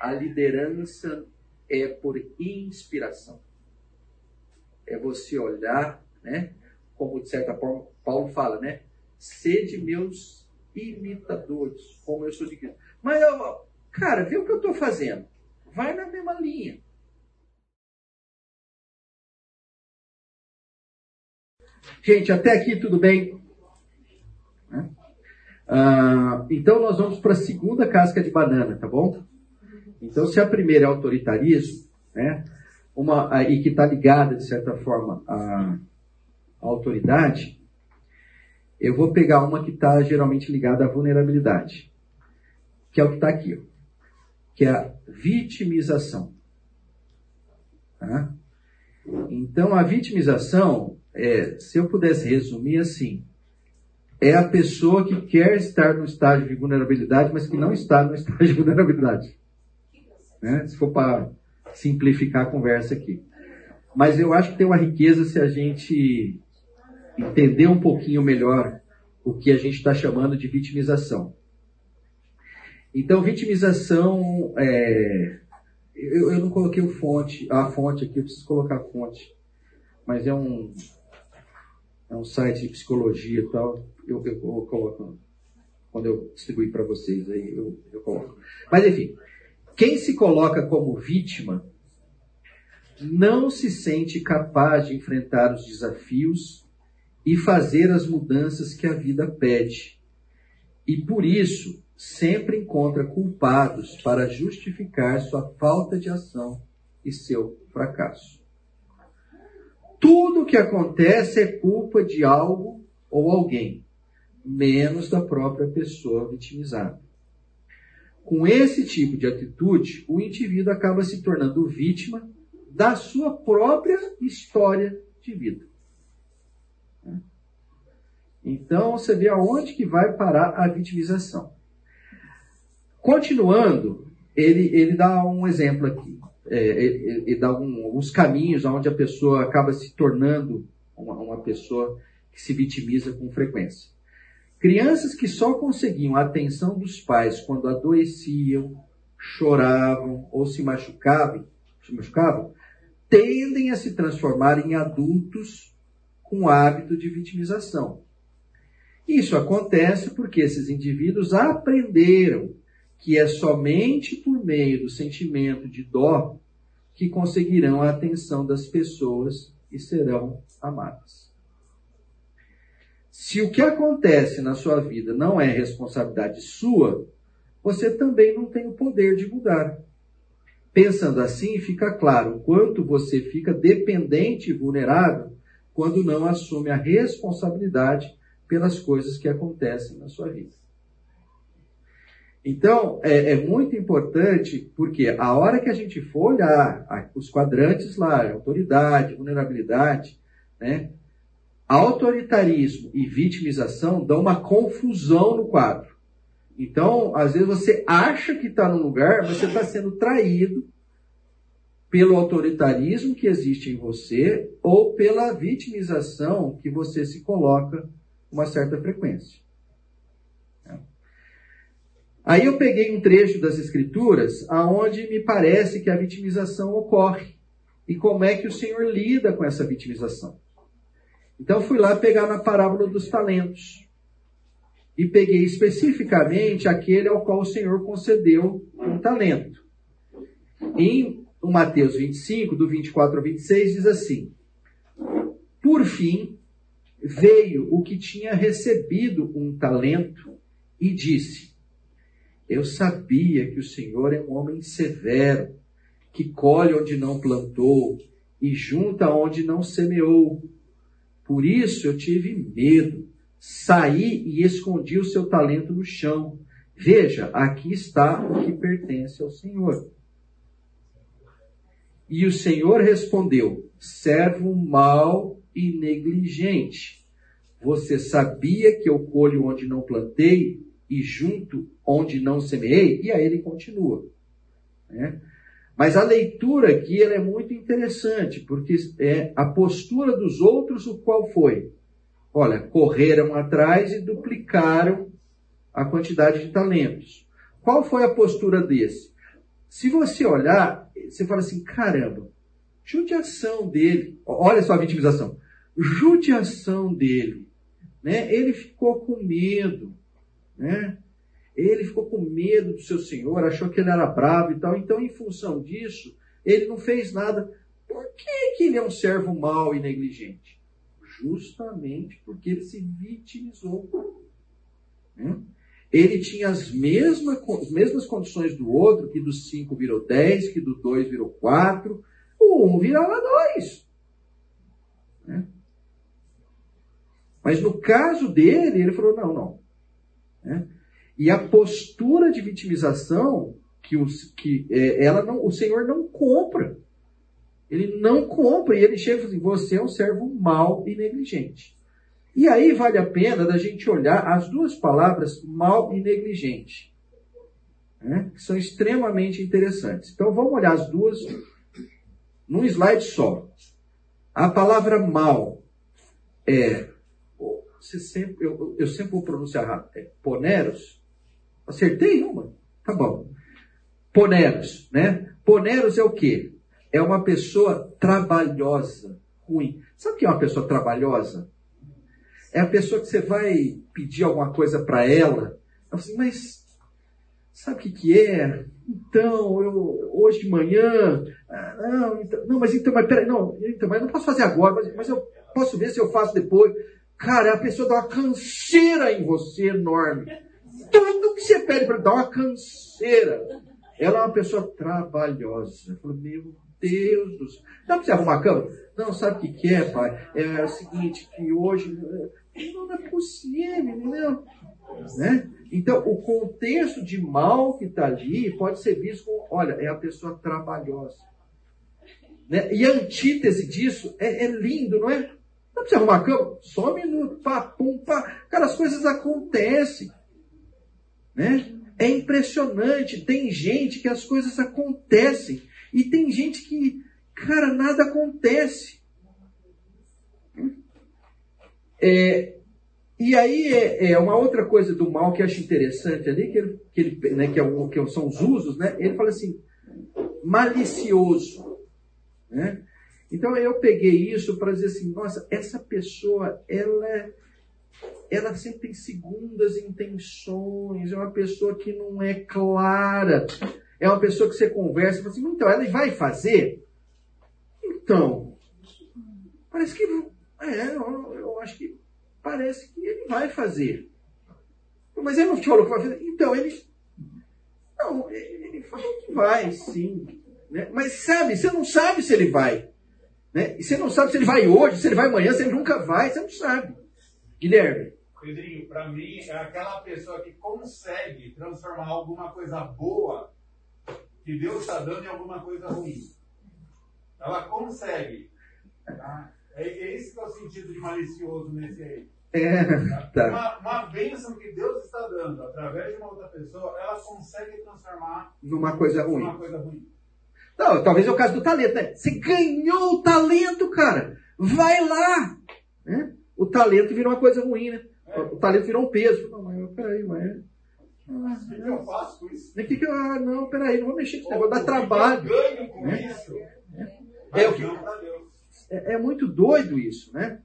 A liderança é por inspiração. É você olhar, né? Como de certa forma Paulo fala, né? Sede meus imitadores, como eu sou de Cristo. Mas, cara, vê o que eu estou fazendo. Vai na mesma linha. Gente, até aqui tudo bem? Ah, então nós vamos para a segunda casca de banana, tá bom? Então, se a primeira é autoritarismo, né? Uma, e que está ligada, de certa forma, à autoridade, eu vou pegar uma que está geralmente ligada à vulnerabilidade, que é o que está aqui, ó, que é a vitimização. Tá? Então, a vitimização, é, se eu pudesse resumir assim, é a pessoa que quer estar no estágio de vulnerabilidade, mas que não está no estágio de vulnerabilidade. Né? Se for para simplificar a conversa aqui. Mas eu acho que tem uma riqueza se a gente entender um pouquinho melhor o que a gente está chamando de vitimização. Então, vitimização, é, eu, eu, não coloquei fonte, a fonte aqui, eu preciso colocar a fonte, mas é um, é um site de psicologia e tal, eu, eu, eu coloco, quando eu distribuir para vocês, aí eu, eu coloco. Mas enfim, quem se coloca como vítima não se sente capaz de enfrentar os desafios e fazer as mudanças que a vida pede. E por isso sempre encontra culpados para justificar sua falta de ação e seu fracasso. Tudo o que acontece é culpa de algo ou alguém, menos da própria pessoa vitimizada. Com esse tipo de atitude, o indivíduo acaba se tornando vítima da sua própria história de vida. Então você vê aonde que vai parar a vitimização. Continuando, ele, ele dá um exemplo aqui. É, ele, ele, dá um, alguns caminhos onde a pessoa acaba se tornando uma, uma pessoa que se vitimiza com frequência. Crianças que só conseguiam a atenção dos pais quando adoeciam, choravam ou se machucavam, se machucavam tendem a se transformar em adultos com hábito de vitimização. Isso acontece porque esses indivíduos aprenderam que é somente por meio do sentimento de dó que conseguirão a atenção das pessoas e serão amadas. Se o que acontece na sua vida não é responsabilidade sua, você também não tem o poder de mudar. Pensando assim, fica claro o quanto você fica dependente e vulnerável quando não assume a responsabilidade pelas coisas que acontecem na sua vida. Então, é, é, muito importante, porque a hora que a gente for olhar os quadrantes lá, autoridade, vulnerabilidade, né, autoritarismo e vitimização dão uma confusão no quadro. Então, às vezes você acha que está num lugar, mas você está sendo traído pelo autoritarismo que existe em você ou pela vitimização que você se coloca uma certa frequência. Aí eu peguei um trecho das escrituras aonde me parece que a vitimização ocorre e como é que o Senhor lida com essa vitimização. Então fui lá pegar na parábola dos talentos e peguei especificamente aquele ao qual o Senhor concedeu um talento. Em Mateus 25, do 24 ao 26, diz assim: Por fim, veio o que tinha recebido um talento e disse: Eu sabia que o Senhor é um homem severo, que colhe onde não plantou e junta onde não semeou. Por isso eu tive medo. Saí e escondi o seu talento no chão. Veja, aqui está o que pertence ao Senhor. E o Senhor respondeu: servo mau e negligente. Você sabia que eu colho onde não plantei e junto onde não semeei? E aí ele continua. Né? Mas a leitura aqui ela é muito interessante, porque é a postura dos outros, o qual foi? Olha, correram atrás e duplicaram a quantidade de talentos. Qual foi a postura desse? Se você olhar, você fala assim, caramba, judiação dele, olha só a vitimização, judiação dele, né? Ele ficou com medo, né? Ele ficou com medo do seu senhor, achou que ele era bravo e tal. Então, em função disso, ele não fez nada. Por que, que ele é um servo mau e negligente? Justamente porque ele se vitimizou. Né? Ele tinha as mesmas, as mesmas condições do outro, que do 5 virou 10, que do 2 virou 4, o 1 um virava 2. Né? Mas no caso dele, ele falou: não, não. Né? E a postura de vitimização que, os, que é, ela não, o Senhor não compra. Ele não compra e ele chega e fala assim: você é um servo mau e negligente. E aí vale a pena da gente olhar as duas palavras mal e negligente, né? que são extremamente interessantes. Então vamos olhar as duas num slide só. A palavra mal é, você sempre, eu, eu sempre vou pronunciar rápido, é poneros, Acertei uma? Tá bom. Poneros, né? Poneros é o quê? É uma pessoa trabalhosa, ruim. Sabe o que é uma pessoa trabalhosa? É a pessoa que você vai pedir alguma coisa para ela. Ela assim, mas sabe o que, que é? Então, eu, hoje de manhã, ah, não, então, não, mas então, mas peraí, não, então, mas eu não posso fazer agora, mas, mas eu posso ver se eu faço depois. Cara, a pessoa dá uma canseira em você enorme tudo que você pede para dar uma canseira. Ela é uma pessoa trabalhosa. Eu falo, meu Deus do céu. Dá para você arrumar a cama? Não, sabe o que, que é, pai? É o seguinte, que hoje. Não é possível, entendeu? Né? Então, o contexto de mal que está ali pode ser visto como: olha, é a pessoa trabalhosa. Né? E a antítese disso é, é lindo, não é? Para você arrumar a cama? Só um minuto, pá, pum, pá. Cara, as coisas acontecem. Né? É impressionante. Tem gente que as coisas acontecem. E tem gente que, cara, nada acontece. É, E aí é, é, uma outra coisa do mal que eu acho interessante ali, que, ele, que, ele, né, que, é o, que são os usos, né? Ele fala assim, malicioso. Né? Então eu peguei isso para dizer assim, nossa, essa pessoa, ela, ela sempre tem segundas intenções, é uma pessoa que não é clara, é uma pessoa que você conversa e fala assim, então, ela vai fazer? Então, parece que, é, eu, eu acho que parece que ele vai fazer. Mas ele não te falou que vai fazer? Então, ele, não, ele falou que vai, sim. Né? Mas sabe, você não sabe se ele vai. Né? E você não sabe se ele vai hoje, se ele vai amanhã, se ele nunca vai, você não sabe. Guilherme. Pedrinho, para mim, é aquela pessoa que consegue transformar alguma coisa boa que Deus está dando em alguma coisa ruim. Ela consegue. Tá? É, é esse que é o sentido de malicioso nesse aí. É, tá. Uma, uma bênção que Deus está dando através de uma outra pessoa, ela consegue transformar numa coisa ruim. Numa coisa ruim. Não, talvez é o caso do talento, né? Você ganhou o talento, cara. Vai lá. Né? O talento virou uma coisa ruim, né? É. O talento virou um peso. Não, mas peraí, mas. Ah, o que, que, eu faço com isso? O que, que eu. Ah, não, peraí, não vou mexer com esse negócio, dá trabalho. Eu ganho com né? isso. É, é, o que, é, é muito doido isso, né?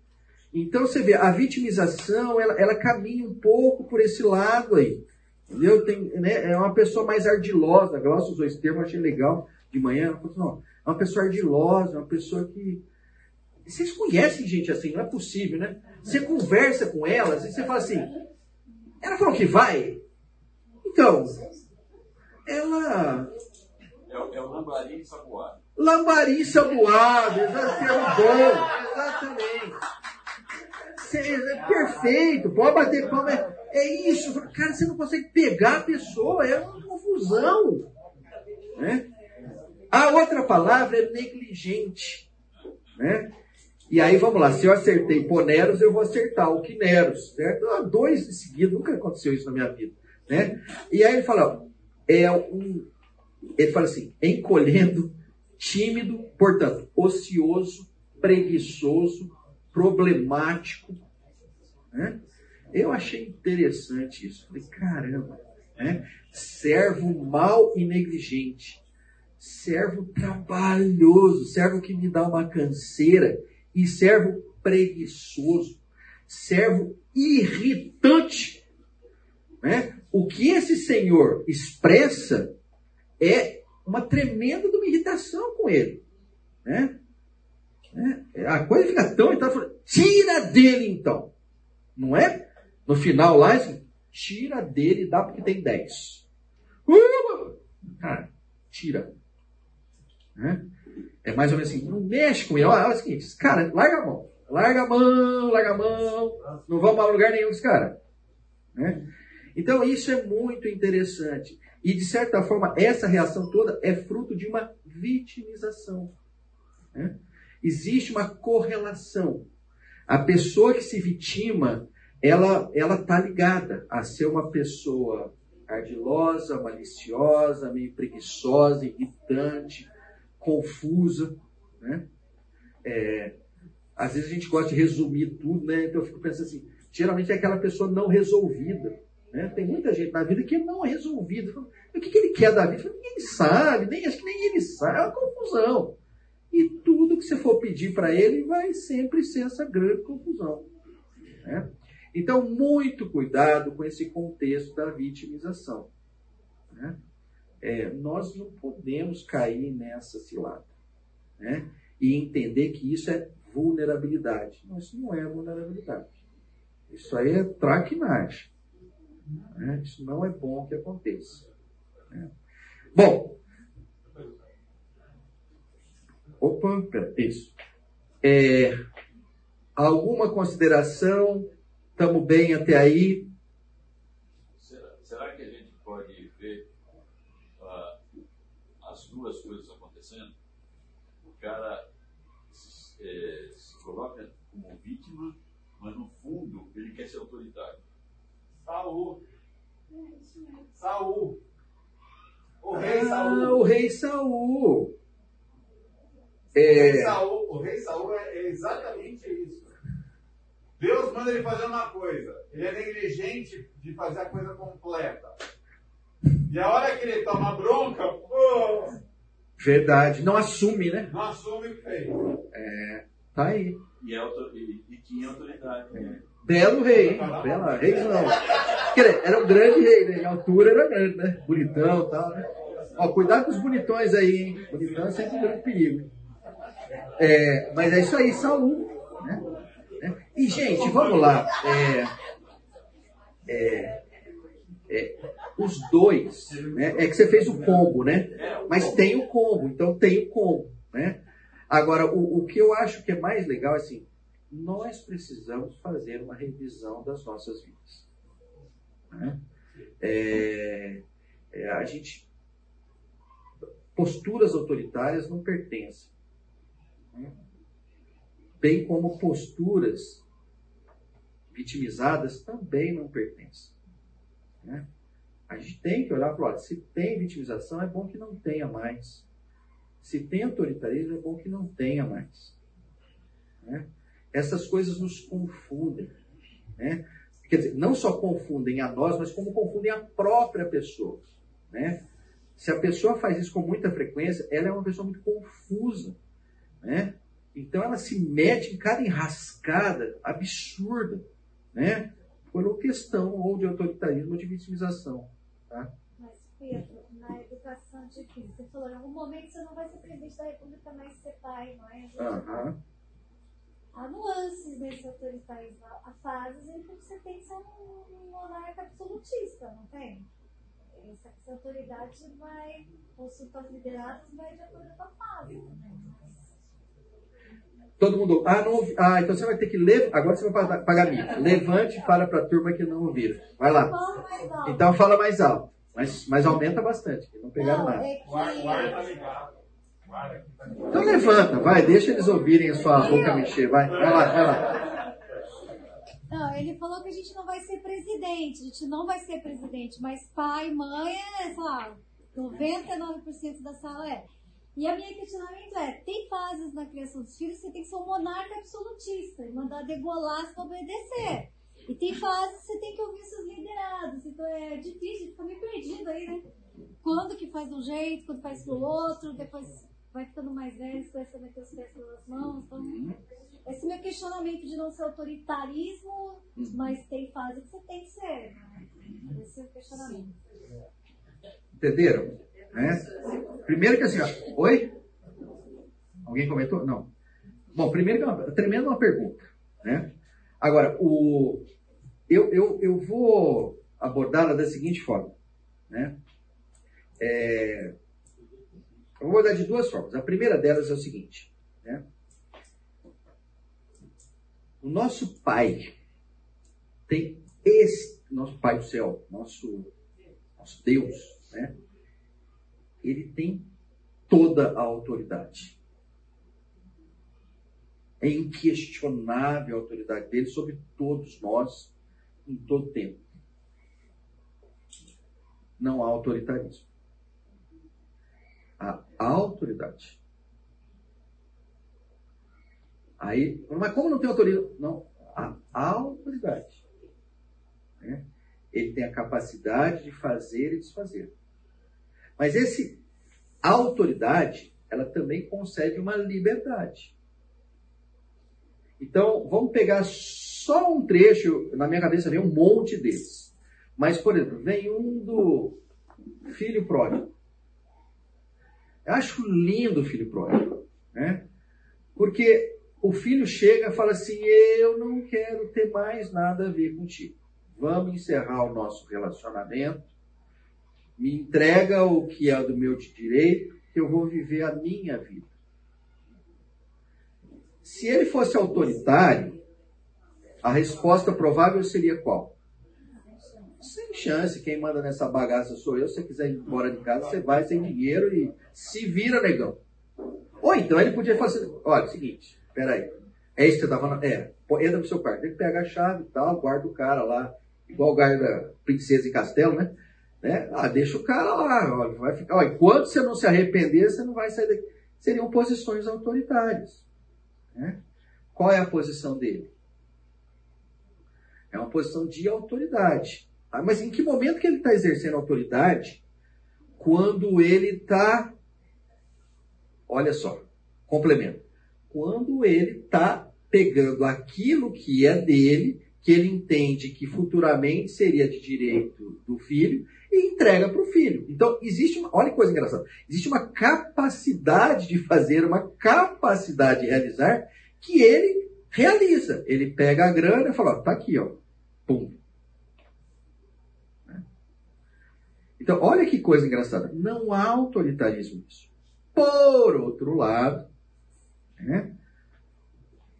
Então você vê, a vitimização, ela, ela caminha um pouco por esse lado aí. Entendeu? Tem, né, é uma pessoa mais ardilosa. Glaucio usou esse termo, achei legal de manhã. Não, é uma pessoa ardilosa, uma pessoa que. Vocês conhecem gente assim, não é possível, né? Você conversa com elas e você fala assim. Ela falou que vai. Então, ela. É, é o lambarim saboado. Lambarim saboado, exatamente. Bom, exatamente. É perfeito, pode bater palma. É, é isso. Cara, você não consegue pegar a pessoa, é uma confusão. Né? A outra palavra é negligente. Né? E aí vamos lá, se eu acertei poneros, eu vou acertar o quineros. Certo? Dois em seguida, nunca aconteceu isso na minha vida. Né? E aí ele fala, é um, ele fala assim, encolhendo, tímido, portanto, ocioso, preguiçoso, problemático. Né? Eu achei interessante isso. Falei, caramba, né? servo mal e negligente, servo trabalhoso, servo que me dá uma canseira e servo preguiçoso, servo irritante. Né? O que esse senhor expressa é uma tremenda uma irritação com ele. Né? É, a coisa fica tão. Então, tira dele então. Não é? No final lá, assim, tira dele e dá porque tem 10. Uh, cara, tira. Né? É mais ou menos assim, não mexe com ele. Olha, olha o seguinte, cara, larga a mão. Larga a mão, larga a mão. Não vamos para lugar nenhum com esse cara. Né? Então isso é muito interessante. E de certa forma, essa reação toda é fruto de uma vitimização. Né? existe uma correlação. A pessoa que se vitima, ela ela está ligada a ser uma pessoa ardilosa, maliciosa, meio preguiçosa, irritante, confusa, né? É, às vezes a gente gosta de resumir tudo, né? Então eu fico pensando assim, geralmente é aquela pessoa não resolvida, né? Tem muita gente na vida que é não resolvida. O que, que ele quer da vida? Ninguém sabe, nem, acho que nem ele sabe, é uma confusão. E tudo que você for pedir para ele vai sempre ser essa grande confusão. Né? Então, muito cuidado com esse contexto da vitimização. Né? É, nós não podemos cair nessa cilada. Né? E entender que isso é vulnerabilidade. Não, isso não é vulnerabilidade. Isso aí é traquinagem. Né? Isso não é bom que aconteça. Né? Bom, Opa, pera, isso. É, alguma consideração? Estamos bem até aí? Será, será, que a gente pode ver uh, as duas coisas acontecendo? O cara se, é, se coloca como vítima, mas no fundo ele quer ser autoritário. Saul. Saul. O rei ah, Saul. O rei Saul. É... O, rei Saul, o rei Saul é exatamente isso. Deus manda ele fazer uma coisa, ele é negligente de fazer a coisa completa. E a hora que ele toma bronca, pô, Verdade. Não assume, né? não assume o que fez. É, tá aí. E, é auto- e- e tinha autoridade. né? Belo rei, hein? Bela rei não. Quer dizer, era um grande rei, né? Em altura era grande, né? Bonitão e tal, né? Ó, cuidado com os bonitões aí, hein? Bonitão é sempre um grande perigo. É, mas é isso aí, Saul. Né? Né? E, gente, vamos lá. É, é, é, os dois, né? É que você fez o combo, né? Mas tem o combo, então tem o combo, né? Agora, o, o que eu acho que é mais legal é assim, nós precisamos fazer uma revisão das nossas vidas. né? É, é, a gente posturas autoritárias não pertencem, né? bem como posturas vitimizadas também não pertencem. né? A gente tem que olhar para o lado. Se tem vitimização, é bom que não tenha mais. Se tem autoritarismo, é bom que não tenha mais. né? Essas coisas nos confundem. Né? Quer dizer, não só confundem a nós, mas como confundem a própria pessoa. Né? Se a pessoa faz isso com muita frequência, ela é uma pessoa muito confusa. Né? Então ela se mete em cada enrascada absurda. Né? Por uma questão ou de autoritarismo ou de vitimização. Tá? Mas, Pedro, na educação de filho, você falou, em algum momento você não vai ser presidente da República, mas ser pai, não é? Aham. Há nuances nesse autoritarismo, há fases em que você tem que ser um, um monarca absolutista, não tem? Essa, essa autoridade vai consultar os liderados, vai de acordo com a fase também. Todo mundo. Ah, não ouvi. Ah, então você vai ter que ler. Agora você vai pagar- mico. Levante e fala para a turma que não ouviram. Vai lá. Então fala mais alto. Mas, mas aumenta bastante, não pegaram não, nada. é que... Então levanta, vai, deixa eles ouvirem a sua boca mexer. Vai, vai lá, vai lá. Não, ele falou que a gente não vai ser presidente, a gente não vai ser presidente, mas pai, mãe é, sei lá, 99% da sala é. E a minha questionamento é, tem fases na criação dos filhos você tem que ser um monarca absolutista e mandar degolar para obedecer. E tem fases você tem que ouvir seus liderados. Então é difícil, fica meio perdido aí, né? Quando que faz de um jeito, quando faz do outro, depois vai ficando mais velho, começa a meter os pés pelas mãos. Então, esse meu questionamento de não ser autoritarismo, mas tem fase que você tem que ser. Né? Esse é o questionamento. Entenderam? Né? Primeiro que assim, ó, oi? Alguém comentou? Não. Bom, primeiro que é uma tremenda uma pergunta. Né? Agora, o, eu, eu, eu vou abordá-la da seguinte forma. Né? É, eu vou abordar de duas formas. A primeira delas é o seguinte. Né? O nosso Pai tem esse, nosso Pai do céu, nosso, nosso Deus, né? ele tem toda a autoridade. É inquestionável a autoridade dele sobre todos nós, em todo tempo. Não há autoritarismo. Há autoridade. Aí, mas como não tem autoridade? Não, há autoridade. né? Ele tem a capacidade de fazer e desfazer. Mas esse autoridade, ela também concede uma liberdade. Então, vamos pegar só um trecho, na minha cabeça vem um monte desses. Mas, por exemplo, vem um do filho pródigo. Eu acho lindo o filho pródigo, né? Porque o filho chega e fala assim: Eu não quero ter mais nada a ver contigo. Vamos encerrar o nosso relacionamento. Me entrega o que é do meu direito, que eu vou viver a minha vida. Se ele fosse autoritário, a resposta provável seria qual? Sem chance, quem manda nessa bagaça sou eu. Se você quiser ir embora de casa, você vai sem dinheiro e se vira, negão. Ou então ele podia assim: olha, é seguinte, peraí, é isso que você tá falando? É, entra pro seu quarto, tem que pegar a chave e tal, guarda o cara lá, igual o guarda da Princesa e Castelo, né? né? Ah, deixa o cara lá, olha, vai ficar. Olha, enquanto você não se arrepender, você não vai sair daqui. Seriam posições autoritárias. Né? Qual é a posição dele? É uma posição de autoridade. Ah, mas em que momento que ele está exercendo autoridade? Quando ele está. Olha só, complemento. Quando ele está pegando aquilo que é dele, que ele entende que futuramente seria de direito do filho, e entrega para o filho. Então, existe uma. Olha que coisa engraçada. Existe uma capacidade de fazer, uma capacidade de realizar, que ele realiza. Ele pega a grana e fala: ó, tá aqui, ó. Pum. Então, olha que coisa engraçada. Não há autoritarismo nisso. Por outro lado, né,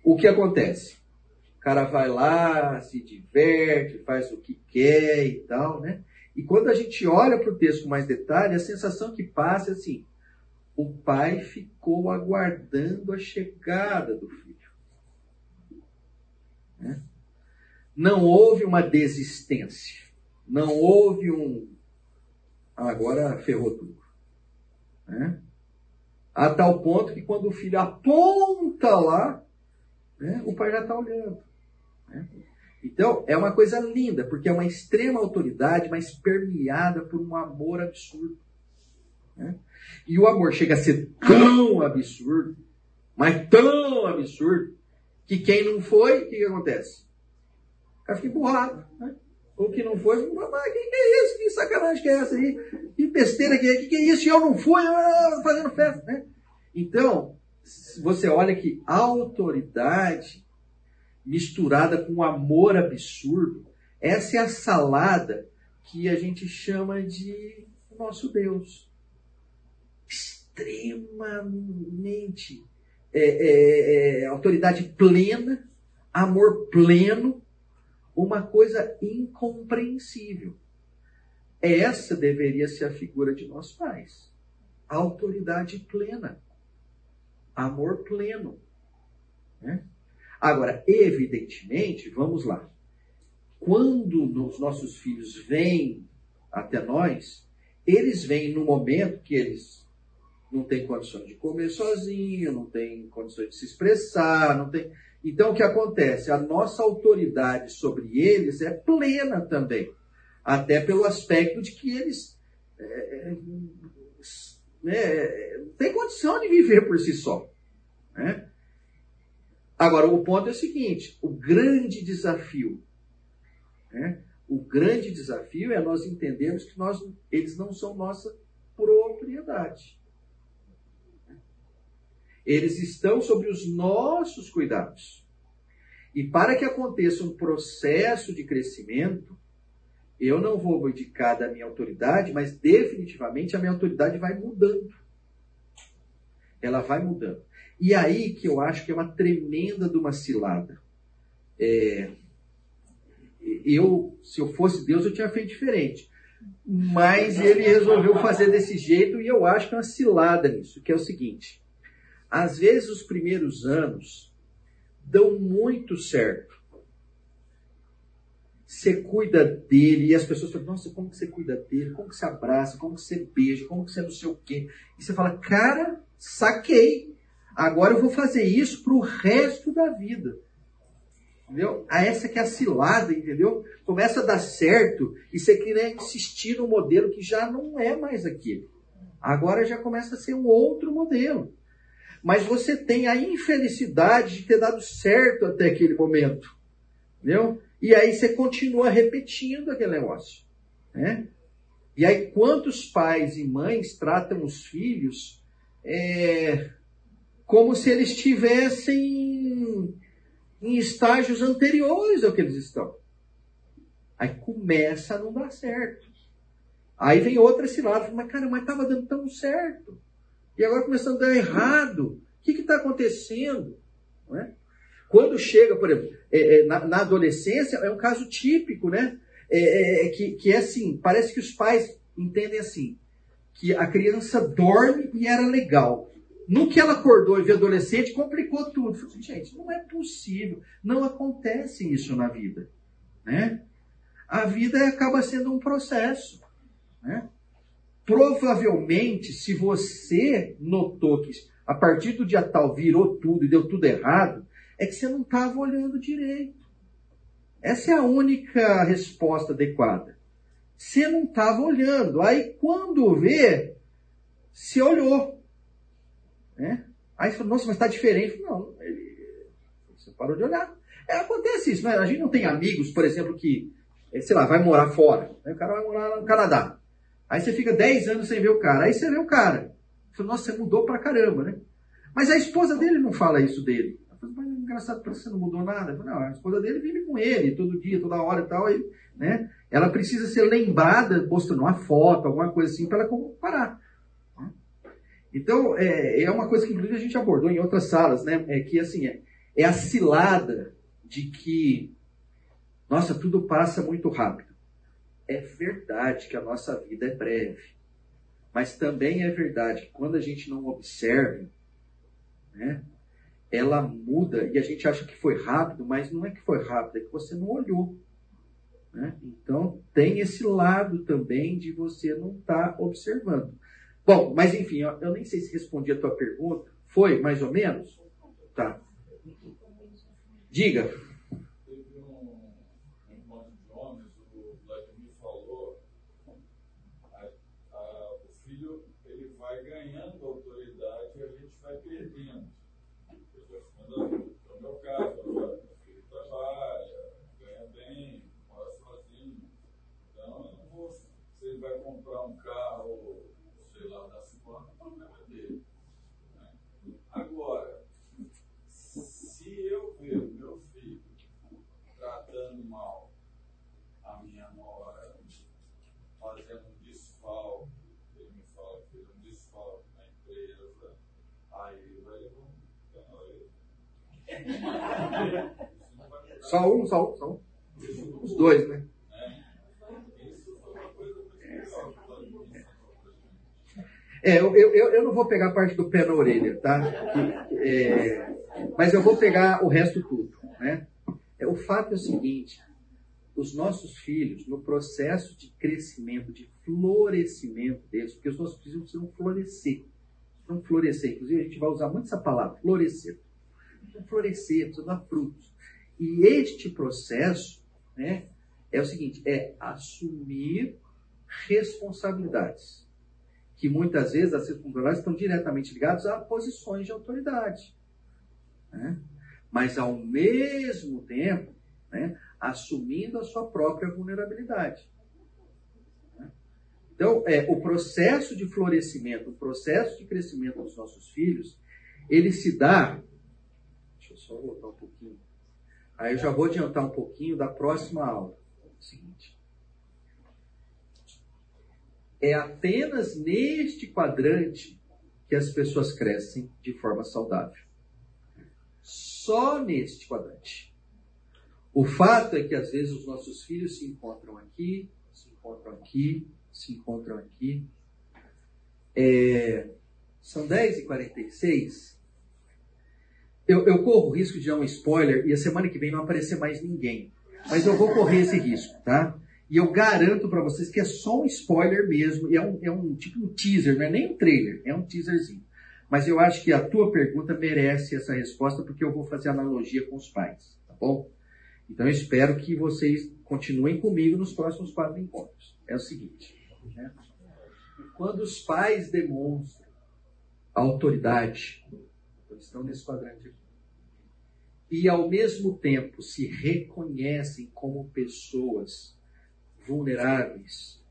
o que acontece? O cara vai lá, se diverte, faz o que quer e tal, né? E quando a gente olha para o texto com mais detalhe, a sensação que passa é assim: o pai ficou aguardando a chegada do filho. Né? Não houve uma desistência. Não houve um. Agora ferrou tudo. Né? A tal ponto que quando o filho aponta lá, né, o pai já está olhando. Né? Então, é uma coisa linda, porque é uma extrema autoridade, mas permeada por um amor absurdo. Né? E o amor chega a ser tão absurdo, mas tão absurdo, que quem não foi, o que, que acontece? O cara fica empurrado. Né? O que não foi, mas que, que é isso? Que sacanagem que é essa aí? Que besteira que é? Que, que é isso? E eu não fui fazendo festa. Né? Então, você olha que autoridade misturada com amor absurdo, essa é a salada que a gente chama de nosso Deus. Extremamente é, é, é, autoridade plena, amor pleno, uma coisa incompreensível. Essa deveria ser a figura de nós pais. Autoridade plena. Amor pleno. Né? Agora, evidentemente, vamos lá. Quando os nossos filhos vêm até nós, eles vêm no momento que eles não têm condições de comer sozinho, não têm condições de se expressar, não tem. Então, o que acontece? A nossa autoridade sobre eles é plena também. Até pelo aspecto de que eles é, é, têm condição de viver por si só. Né? Agora, o ponto é o seguinte: o grande desafio, né? o grande desafio é nós entendermos que nós, eles não são nossa propriedade. Eles estão sobre os nossos cuidados. E para que aconteça um processo de crescimento, eu não vou abdicar da minha autoridade, mas definitivamente a minha autoridade vai mudando. Ela vai mudando. E aí que eu acho que é uma tremenda de uma cilada. É, eu, se eu fosse Deus, eu tinha feito diferente. Mas ele resolveu fazer desse jeito e eu acho que é uma cilada nisso, que é o seguinte. Às vezes os primeiros anos dão muito certo. Você cuida dele e as pessoas falam, nossa, como que você cuida dele? Como que você abraça? Como que você beija? Como que você não sei o quê? E você fala, cara, saquei. Agora eu vou fazer isso para o resto da vida. Entendeu? A essa que é a cilada, entendeu? Começa a dar certo e você quer insistir no modelo que já não é mais aquele. Agora já começa a ser um outro modelo. Mas você tem a infelicidade de ter dado certo até aquele momento. Entendeu? E aí você continua repetindo aquele negócio. Né? E aí, quantos pais e mães tratam os filhos é, como se eles estivessem em estágios anteriores ao que eles estão. Aí começa a não dar certo. Aí vem outra cilada, mas cara, mas estava dando tão certo. E agora começando a dar errado. O que está acontecendo? É? Quando chega, por exemplo, é, é, na, na, adolescência, é um caso típico, né? É, é, é, que, que é assim, parece que os pais entendem assim, que a criança dorme e era legal. No que ela acordou e viu adolescente, complicou tudo. Falei assim, gente, não é possível. Não acontece isso na vida. Né? A vida acaba sendo um processo. Né? Provavelmente, se você notou que a partir do dia tal virou tudo e deu tudo errado, é que você não estava olhando direito. Essa é a única resposta adequada. Você não estava olhando. Aí quando vê, se olhou. Né? Aí você falou, nossa, mas está diferente. Não, ele, você parou de olhar. É, acontece isso, né? A gente não tem amigos, por exemplo, que, sei lá, vai morar fora. Aí o cara vai morar no Canadá. Aí você fica 10 anos sem ver o cara. Aí você vê o cara. Você fala, nossa, você mudou pra caramba, né? Mas a esposa dele não fala isso dele. Mas engraçado, parece que você não mudou nada. Falo, não, a esposa dele vive com ele todo dia, toda hora e tal. E, né? Ela precisa ser lembrada, postando uma foto, alguma coisa assim, para ela comparar. Então, é, é uma coisa que inclusive a gente abordou em outras salas, né? É que assim, é, é a cilada de que, nossa, tudo passa muito rápido. É verdade que a nossa vida é breve. Mas também é verdade que quando a gente não observa, né, ela muda e a gente acha que foi rápido, mas não é que foi rápido, é que você não olhou. Né? Então, tem esse lado também de você não estar tá observando. Bom, mas enfim, eu, eu nem sei se respondi a tua pergunta. Foi, mais ou menos? Tá. Diga. Teve um encontro de homens, o Vladimir falou, a, a, o filho ele vai ganhando autoridade e a gente vai perdendo. Ele vai ficando adulto. No meu caso, o filho trabalha, ganha bem, mora sozinho. Então, eu não vou, se ele vai comprar um carro sei lá, da Silvana, o problema é dele. Né? Agora, se eu ver o meu filho tratando mal a minha nora, fazendo um desfalque, ele me fala que fez um desfalque na empresa, aí vai levar um Só um, só um, só um. Os dois, né? É, eu, eu, eu não vou pegar a parte do pé na orelha, tá? É, mas eu vou pegar o resto tudo, né? É, o fato é o seguinte, os nossos filhos, no processo de crescimento, de florescimento deles, porque os nossos filhos precisam florescer, precisam florescer, inclusive a gente vai usar muito essa palavra, florescer. Precisam florescer, precisam dar frutos. E este processo, né, é o seguinte, é assumir responsabilidades que muitas vezes as responsabilidades estão diretamente ligadas a posições de autoridade. Né? Mas, ao mesmo tempo, né, assumindo a sua própria vulnerabilidade. Né? Então, é, o processo de florescimento, o processo de crescimento dos nossos filhos, ele se dá. Deixa eu só voltar um pouquinho. Aí eu já vou adiantar um pouquinho da próxima aula. É seguinte. É apenas neste quadrante que as pessoas crescem de forma saudável. Só neste quadrante. O fato é que às vezes os nossos filhos se encontram aqui, se encontram aqui, se encontram aqui. É, são 10h46. Eu, eu corro o risco de dar um spoiler e a semana que vem não aparecer mais ninguém. Mas eu vou correr esse risco, tá? E eu garanto para vocês que é só um spoiler mesmo, é um, é um tipo um teaser, não é nem um trailer, é um teaserzinho. Mas eu acho que a tua pergunta merece essa resposta, porque eu vou fazer analogia com os pais, tá bom? Então eu espero que vocês continuem comigo nos próximos quatro encontros. É o seguinte, né? quando os pais demonstram autoridade, estão nesse quadrante aqui, e ao mesmo tempo se reconhecem como pessoas vulneráveis,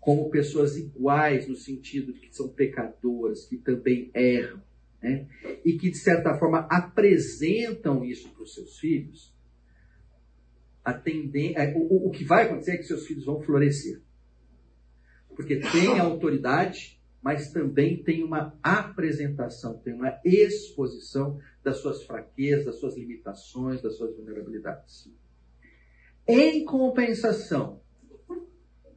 como pessoas iguais, no sentido de que são pecadoras, que também erram, né? e que, de certa forma, apresentam isso para os seus filhos, a tenden... É, o, o que vai acontecer é que seus filhos vão florescer. Porque tem autoridade, mas também tem uma apresentação, tem uma exposição das suas fraquezas, das suas limitações, das suas vulnerabilidades. Em compensação,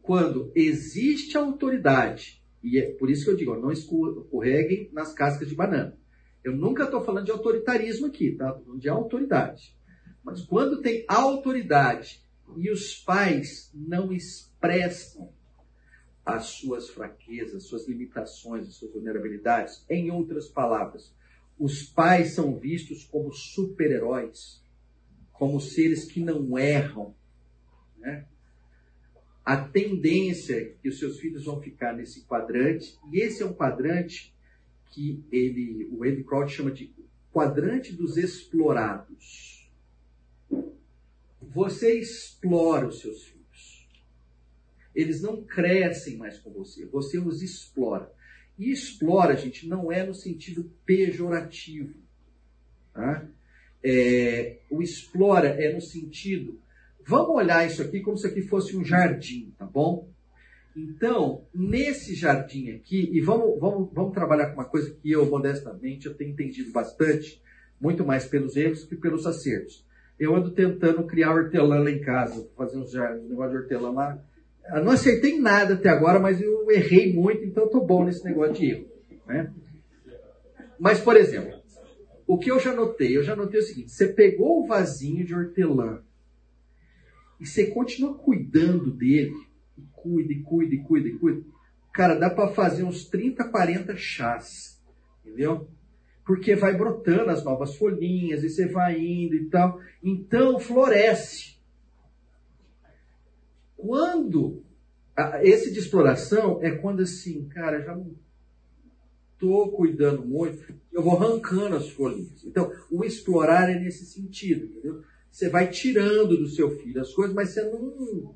quando existe autoridade, e é por isso que eu digo, não escorreguem nas cascas de banana. Eu nunca estou falando de autoritarismo aqui, tá? Estou falando de autoridade. Mas quando tem autoridade e os pais não expressam as suas fraquezas, as suas limitações, as suas vulnerabilidades, em outras palavras, os pais são vistos como super-heróis, como seres que não erram, né? A tendência é que os seus filhos vão ficar nesse quadrante, e esse é um quadrante que ele, o Andy Crouch chama de quadrante dos explorados. Você explora os seus filhos. Eles não crescem mais com você, você os explora. E explora, gente, não é no sentido pejorativo. Tá? É, o explora é no sentido. Vamos olhar isso aqui como se aqui fosse um jardim, tá bom? Então, nesse jardim aqui, e vamos, vamos, vamos trabalhar com uma coisa que eu, modestamente, eu tenho entendido bastante, muito mais pelos erros que pelos acertos. Eu ando tentando criar hortelã lá em casa, fazer uns negócio de hortelã lá. Eu não acertei nada até agora, mas eu errei muito, então eu tô bom nesse negócio de erro. Né? Mas, por exemplo, o que eu já notei? Eu já notei o seguinte: você pegou o vasinho de hortelã e você continua cuidando dele, e cuida, e cuida, e cuida, e cuida. Cara, dá para fazer uns 30, 40 chás. Entendeu? Porque vai brotando as novas folhinhas, e você vai indo e tal. Então, floresce. Quando esse de exploração é quando assim, cara, já não estou cuidando muito, eu vou arrancando as folhinhas. Então, o explorar é nesse sentido, entendeu? Você vai tirando do seu filho as coisas, mas você não,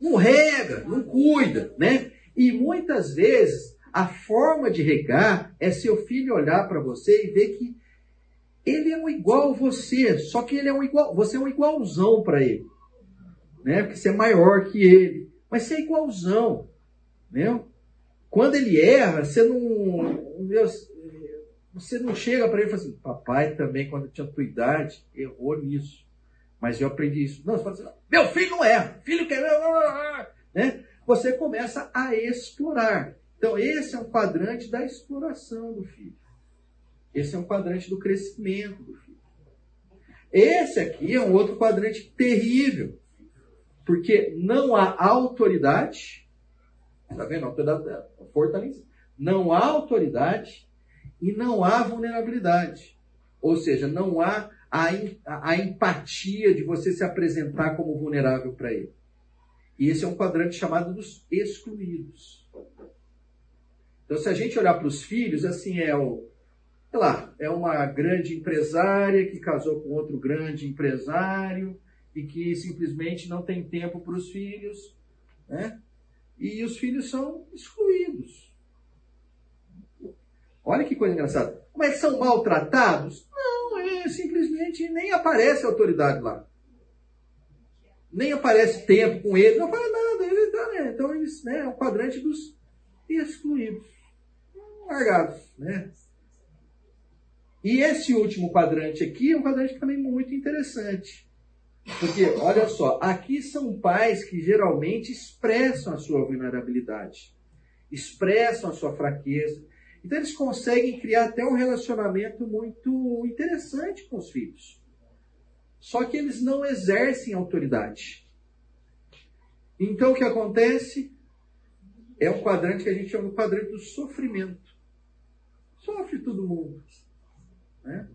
não rega, não cuida, né? E muitas vezes a forma de regar é seu filho olhar para você e ver que ele é um igual a você, só que ele é um igual, você é um igualzão para ele, né? Porque você é maior que ele, mas você é igualzão, né? Quando ele erra, você não, você não chega para ele e fala assim, papai também quando tinha tua idade errou nisso. Mas eu aprendi isso. Não, você fala assim, meu filho não é, filho quer. Né? Você começa a explorar. Então, esse é um quadrante da exploração do filho. Esse é um quadrante do crescimento do filho. Esse aqui é um outro quadrante terrível. Porque não há autoridade. Está vendo? A autoridade fortalecida. Não há autoridade e não há vulnerabilidade. Ou seja, não há a, a empatia de você se apresentar como vulnerável para ele. E esse é um quadrante chamado dos excluídos. Então, se a gente olhar para os filhos, assim é o, sei lá, é uma grande empresária que casou com outro grande empresário e que simplesmente não tem tempo para os filhos, né? E os filhos são excluídos. Olha que coisa engraçada. Mas são maltratados? Não, é simplesmente nem aparece autoridade lá. Nem aparece tempo com ele, não fala nada. Ele tá, né? Então eles, né, é o quadrante dos excluídos, largados, né? E esse último quadrante aqui é um quadrante também muito interessante. Porque, olha só, aqui são pais que geralmente expressam a sua vulnerabilidade, expressam a sua fraqueza, então eles conseguem criar até um relacionamento muito interessante com os filhos. Só que eles não exercem autoridade. Então o que acontece? É um quadrante que a gente chama de quadrante do sofrimento. Sofre todo mundo. Né?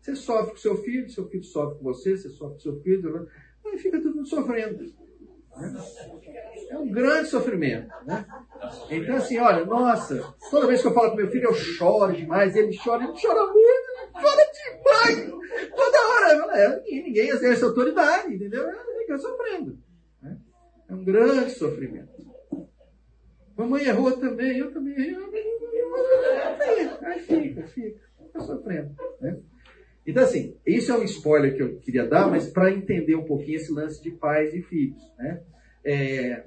Você sofre com seu filho, seu filho sofre com você, você sofre com seu filho, aí fica todo mundo sofrendo. É um grande sofrimento. Né? Então, assim, olha, nossa, toda vez que eu falo com meu filho, eu choro demais, ele chora, ele chora muito, chora demais, toda hora. É, ninguém exerce autoridade, entendeu? Ele fica sofrendo. Né? É um grande sofrimento. Mamãe errou também, eu também errei. Aí fica, fica, fica sofrendo. Né? Então, assim, isso é um spoiler que eu queria dar, mas para entender um pouquinho esse lance de pais e filhos. Né? É,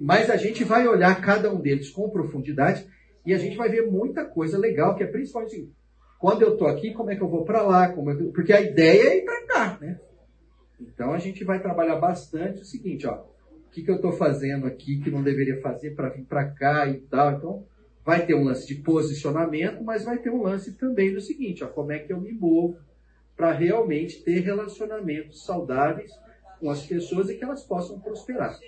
mas a gente vai olhar cada um deles com profundidade e a gente vai ver muita coisa legal, que é principalmente assim, quando eu estou aqui, como é que eu vou para lá? Como eu... Porque a ideia é ir para cá, né? Então a gente vai trabalhar bastante o seguinte, ó, o que, que eu estou fazendo aqui que não deveria fazer para vir para cá e tal. Então, vai ter um lance de posicionamento, mas vai ter um lance também do seguinte, ó, como é que eu me movo para realmente ter relacionamentos saudáveis com as pessoas e que elas possam prosperar.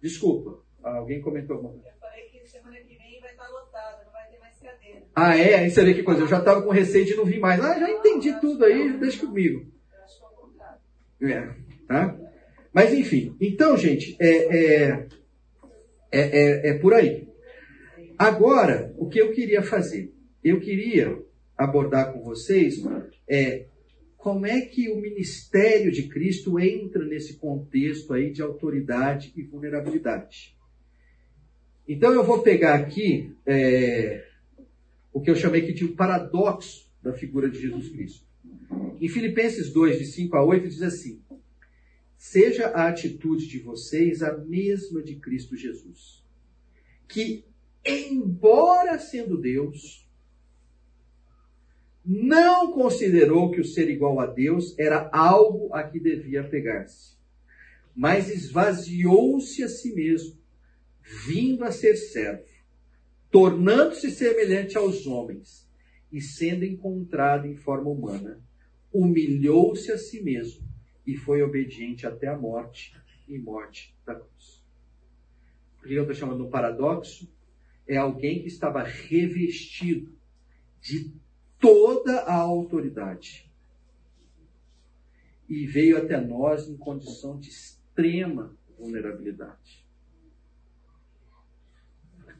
Desculpa, alguém comentou alguma coisa? Eu falei que semana que vem vai estar lotada, não vai ter mais cadeira. Ah, é? Aí você vê que coisa, eu já estava com receio de não vir mais. Ah, já entendi tudo aí, deixa comigo. É, tá? Mas enfim, então, gente, é, é, é, é, é por aí. Agora, o que eu queria fazer? Eu queria abordar com vocês é como é que o ministério de Cristo entra nesse contexto aí de autoridade e vulnerabilidade. Então eu vou pegar aqui é, o que eu chamei aqui de um paradoxo da figura de Jesus Cristo. Em Filipenses 2, de 5 a 8, diz assim: Seja a atitude de vocês a mesma de Cristo Jesus, que, embora sendo Deus, não considerou que o ser igual a Deus era algo a que devia pegar-se, mas esvaziou-se a si mesmo, vindo a ser servo, tornando-se semelhante aos homens e sendo encontrado em forma humana, humilhou-se a si mesmo e foi obediente até a morte e morte da cruz. O que eu estou chamando um paradoxo? É alguém que estava revestido de toda a autoridade. E veio até nós em condição de extrema vulnerabilidade.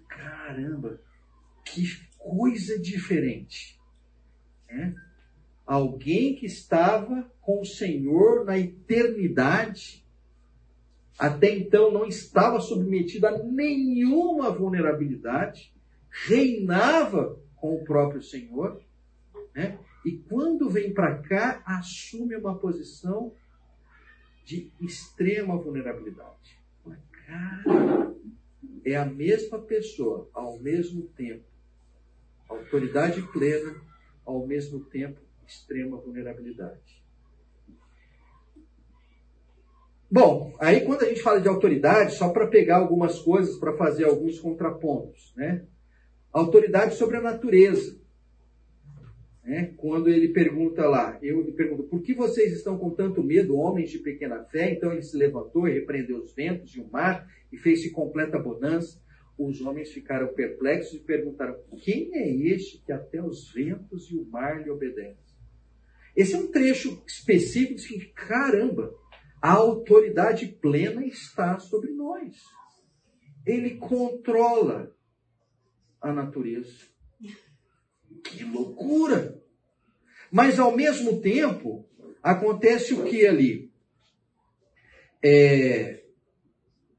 Caramba, que coisa diferente. Né? Alguém que estava com o Senhor na eternidade, até então não estava submetido a nenhuma vulnerabilidade, reinava com o próprio Senhor, né? E quando vem para cá, assume uma posição de extrema vulnerabilidade. Cara, é a mesma pessoa, ao mesmo tempo, autoridade plena, ao mesmo tempo, extrema vulnerabilidade. Bom, aí quando a gente fala de autoridade, só para pegar algumas coisas, para fazer alguns contrapontos, né? Autoridade sobre a natureza. Né? Quando ele pergunta lá, eu pergunto, por que vocês estão com tanto medo, homens de pequena fé? Então ele se levantou e repreendeu os ventos e o mar e fez-se completa bonança. Os homens ficaram perplexos e perguntaram: Quem é este que até os ventos e o mar lhe obedecem? Esse é um trecho específico de caramba, a autoridade plena está sobre nós. Ele controla a natureza. Que loucura! Mas ao mesmo tempo, acontece o que ali? É,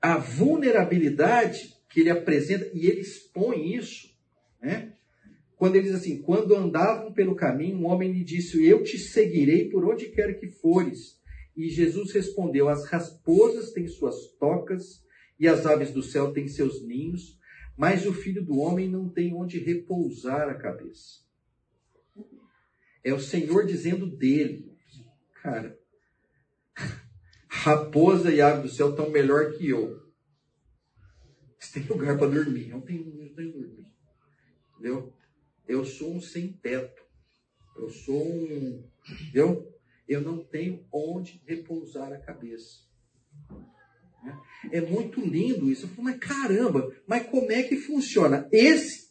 a vulnerabilidade que ele apresenta, e ele expõe isso, né? Quando ele diz assim: Quando andavam pelo caminho, um homem lhe disse: Eu te seguirei por onde quer que fores. E Jesus respondeu: As raposas têm suas tocas e as aves do céu têm seus ninhos, mas o filho do homem não tem onde repousar a cabeça. É o Senhor dizendo dele. Cara, raposa e ave do céu estão melhor que eu. Você tem lugar para dormir. Não tenho, não tenho dormir. Entendeu? Eu sou um sem teto. Eu sou um. Entendeu? Eu não tenho onde repousar a cabeça. É muito lindo isso. Eu falo, mas caramba, mas como é que funciona? Esse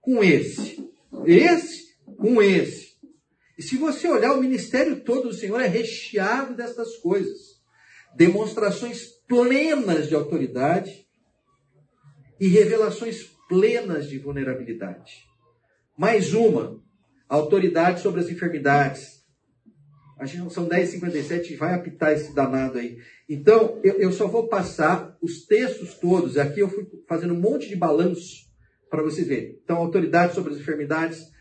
com esse. Esse com esse. E se você olhar, o ministério todo do Senhor é recheado dessas coisas. Demonstrações plenas de autoridade e revelações plenas de vulnerabilidade. Mais uma, autoridade sobre as enfermidades, a gente, são 10h57 vai apitar esse danado aí. Então, eu, eu, só vou passar os textos todos. Aqui eu fui fazendo um monte de balanço para vocês verem. Então, autoridade sobre as enfermidades,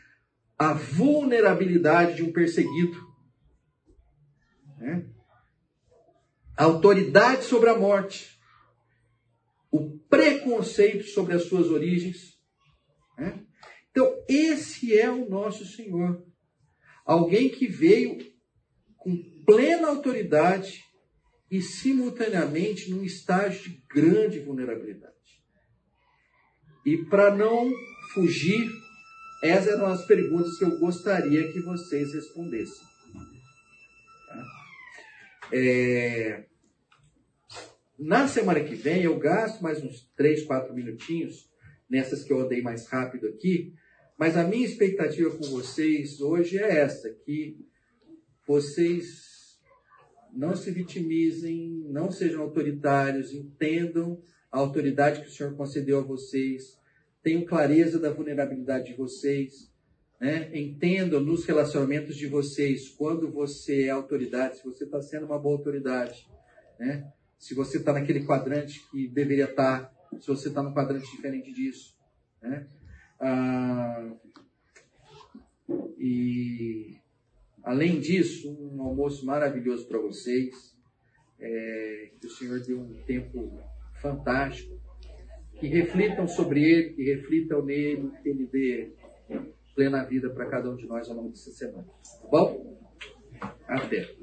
a vulnerabilidade de um perseguido, né? a autoridade sobre a morte, o preconceito sobre as suas origens. Né? Então, esse é o nosso Senhor. Alguém que veio com plena autoridade e simultaneamente num estágio de grande vulnerabilidade. E para não fugir, essas eram as perguntas que eu gostaria que vocês respondessem. Tá? É... Na semana que vem eu gasto mais uns 3, 4 minutinhos nessas que eu andei mais rápido aqui, mas a minha expectativa com vocês hoje é essa, que vocês não se vitimizem, não sejam autoritários, entendam a autoridade que o Senhor concedeu a vocês, tenham clareza da vulnerabilidade de vocês, né? entendam nos relacionamentos de vocês quando você é autoridade, se você está sendo uma boa autoridade, né? se você está naquele quadrante que deveria estar, tá, se você está num quadrante diferente disso. Né? Ah, e além disso, um almoço maravilhoso para vocês. É, que o Senhor deu um tempo fantástico. Que reflitam sobre ele, que reflitam nele, que ele dê plena vida para cada um de nós ao longo dessa semana. Tá bom? Até.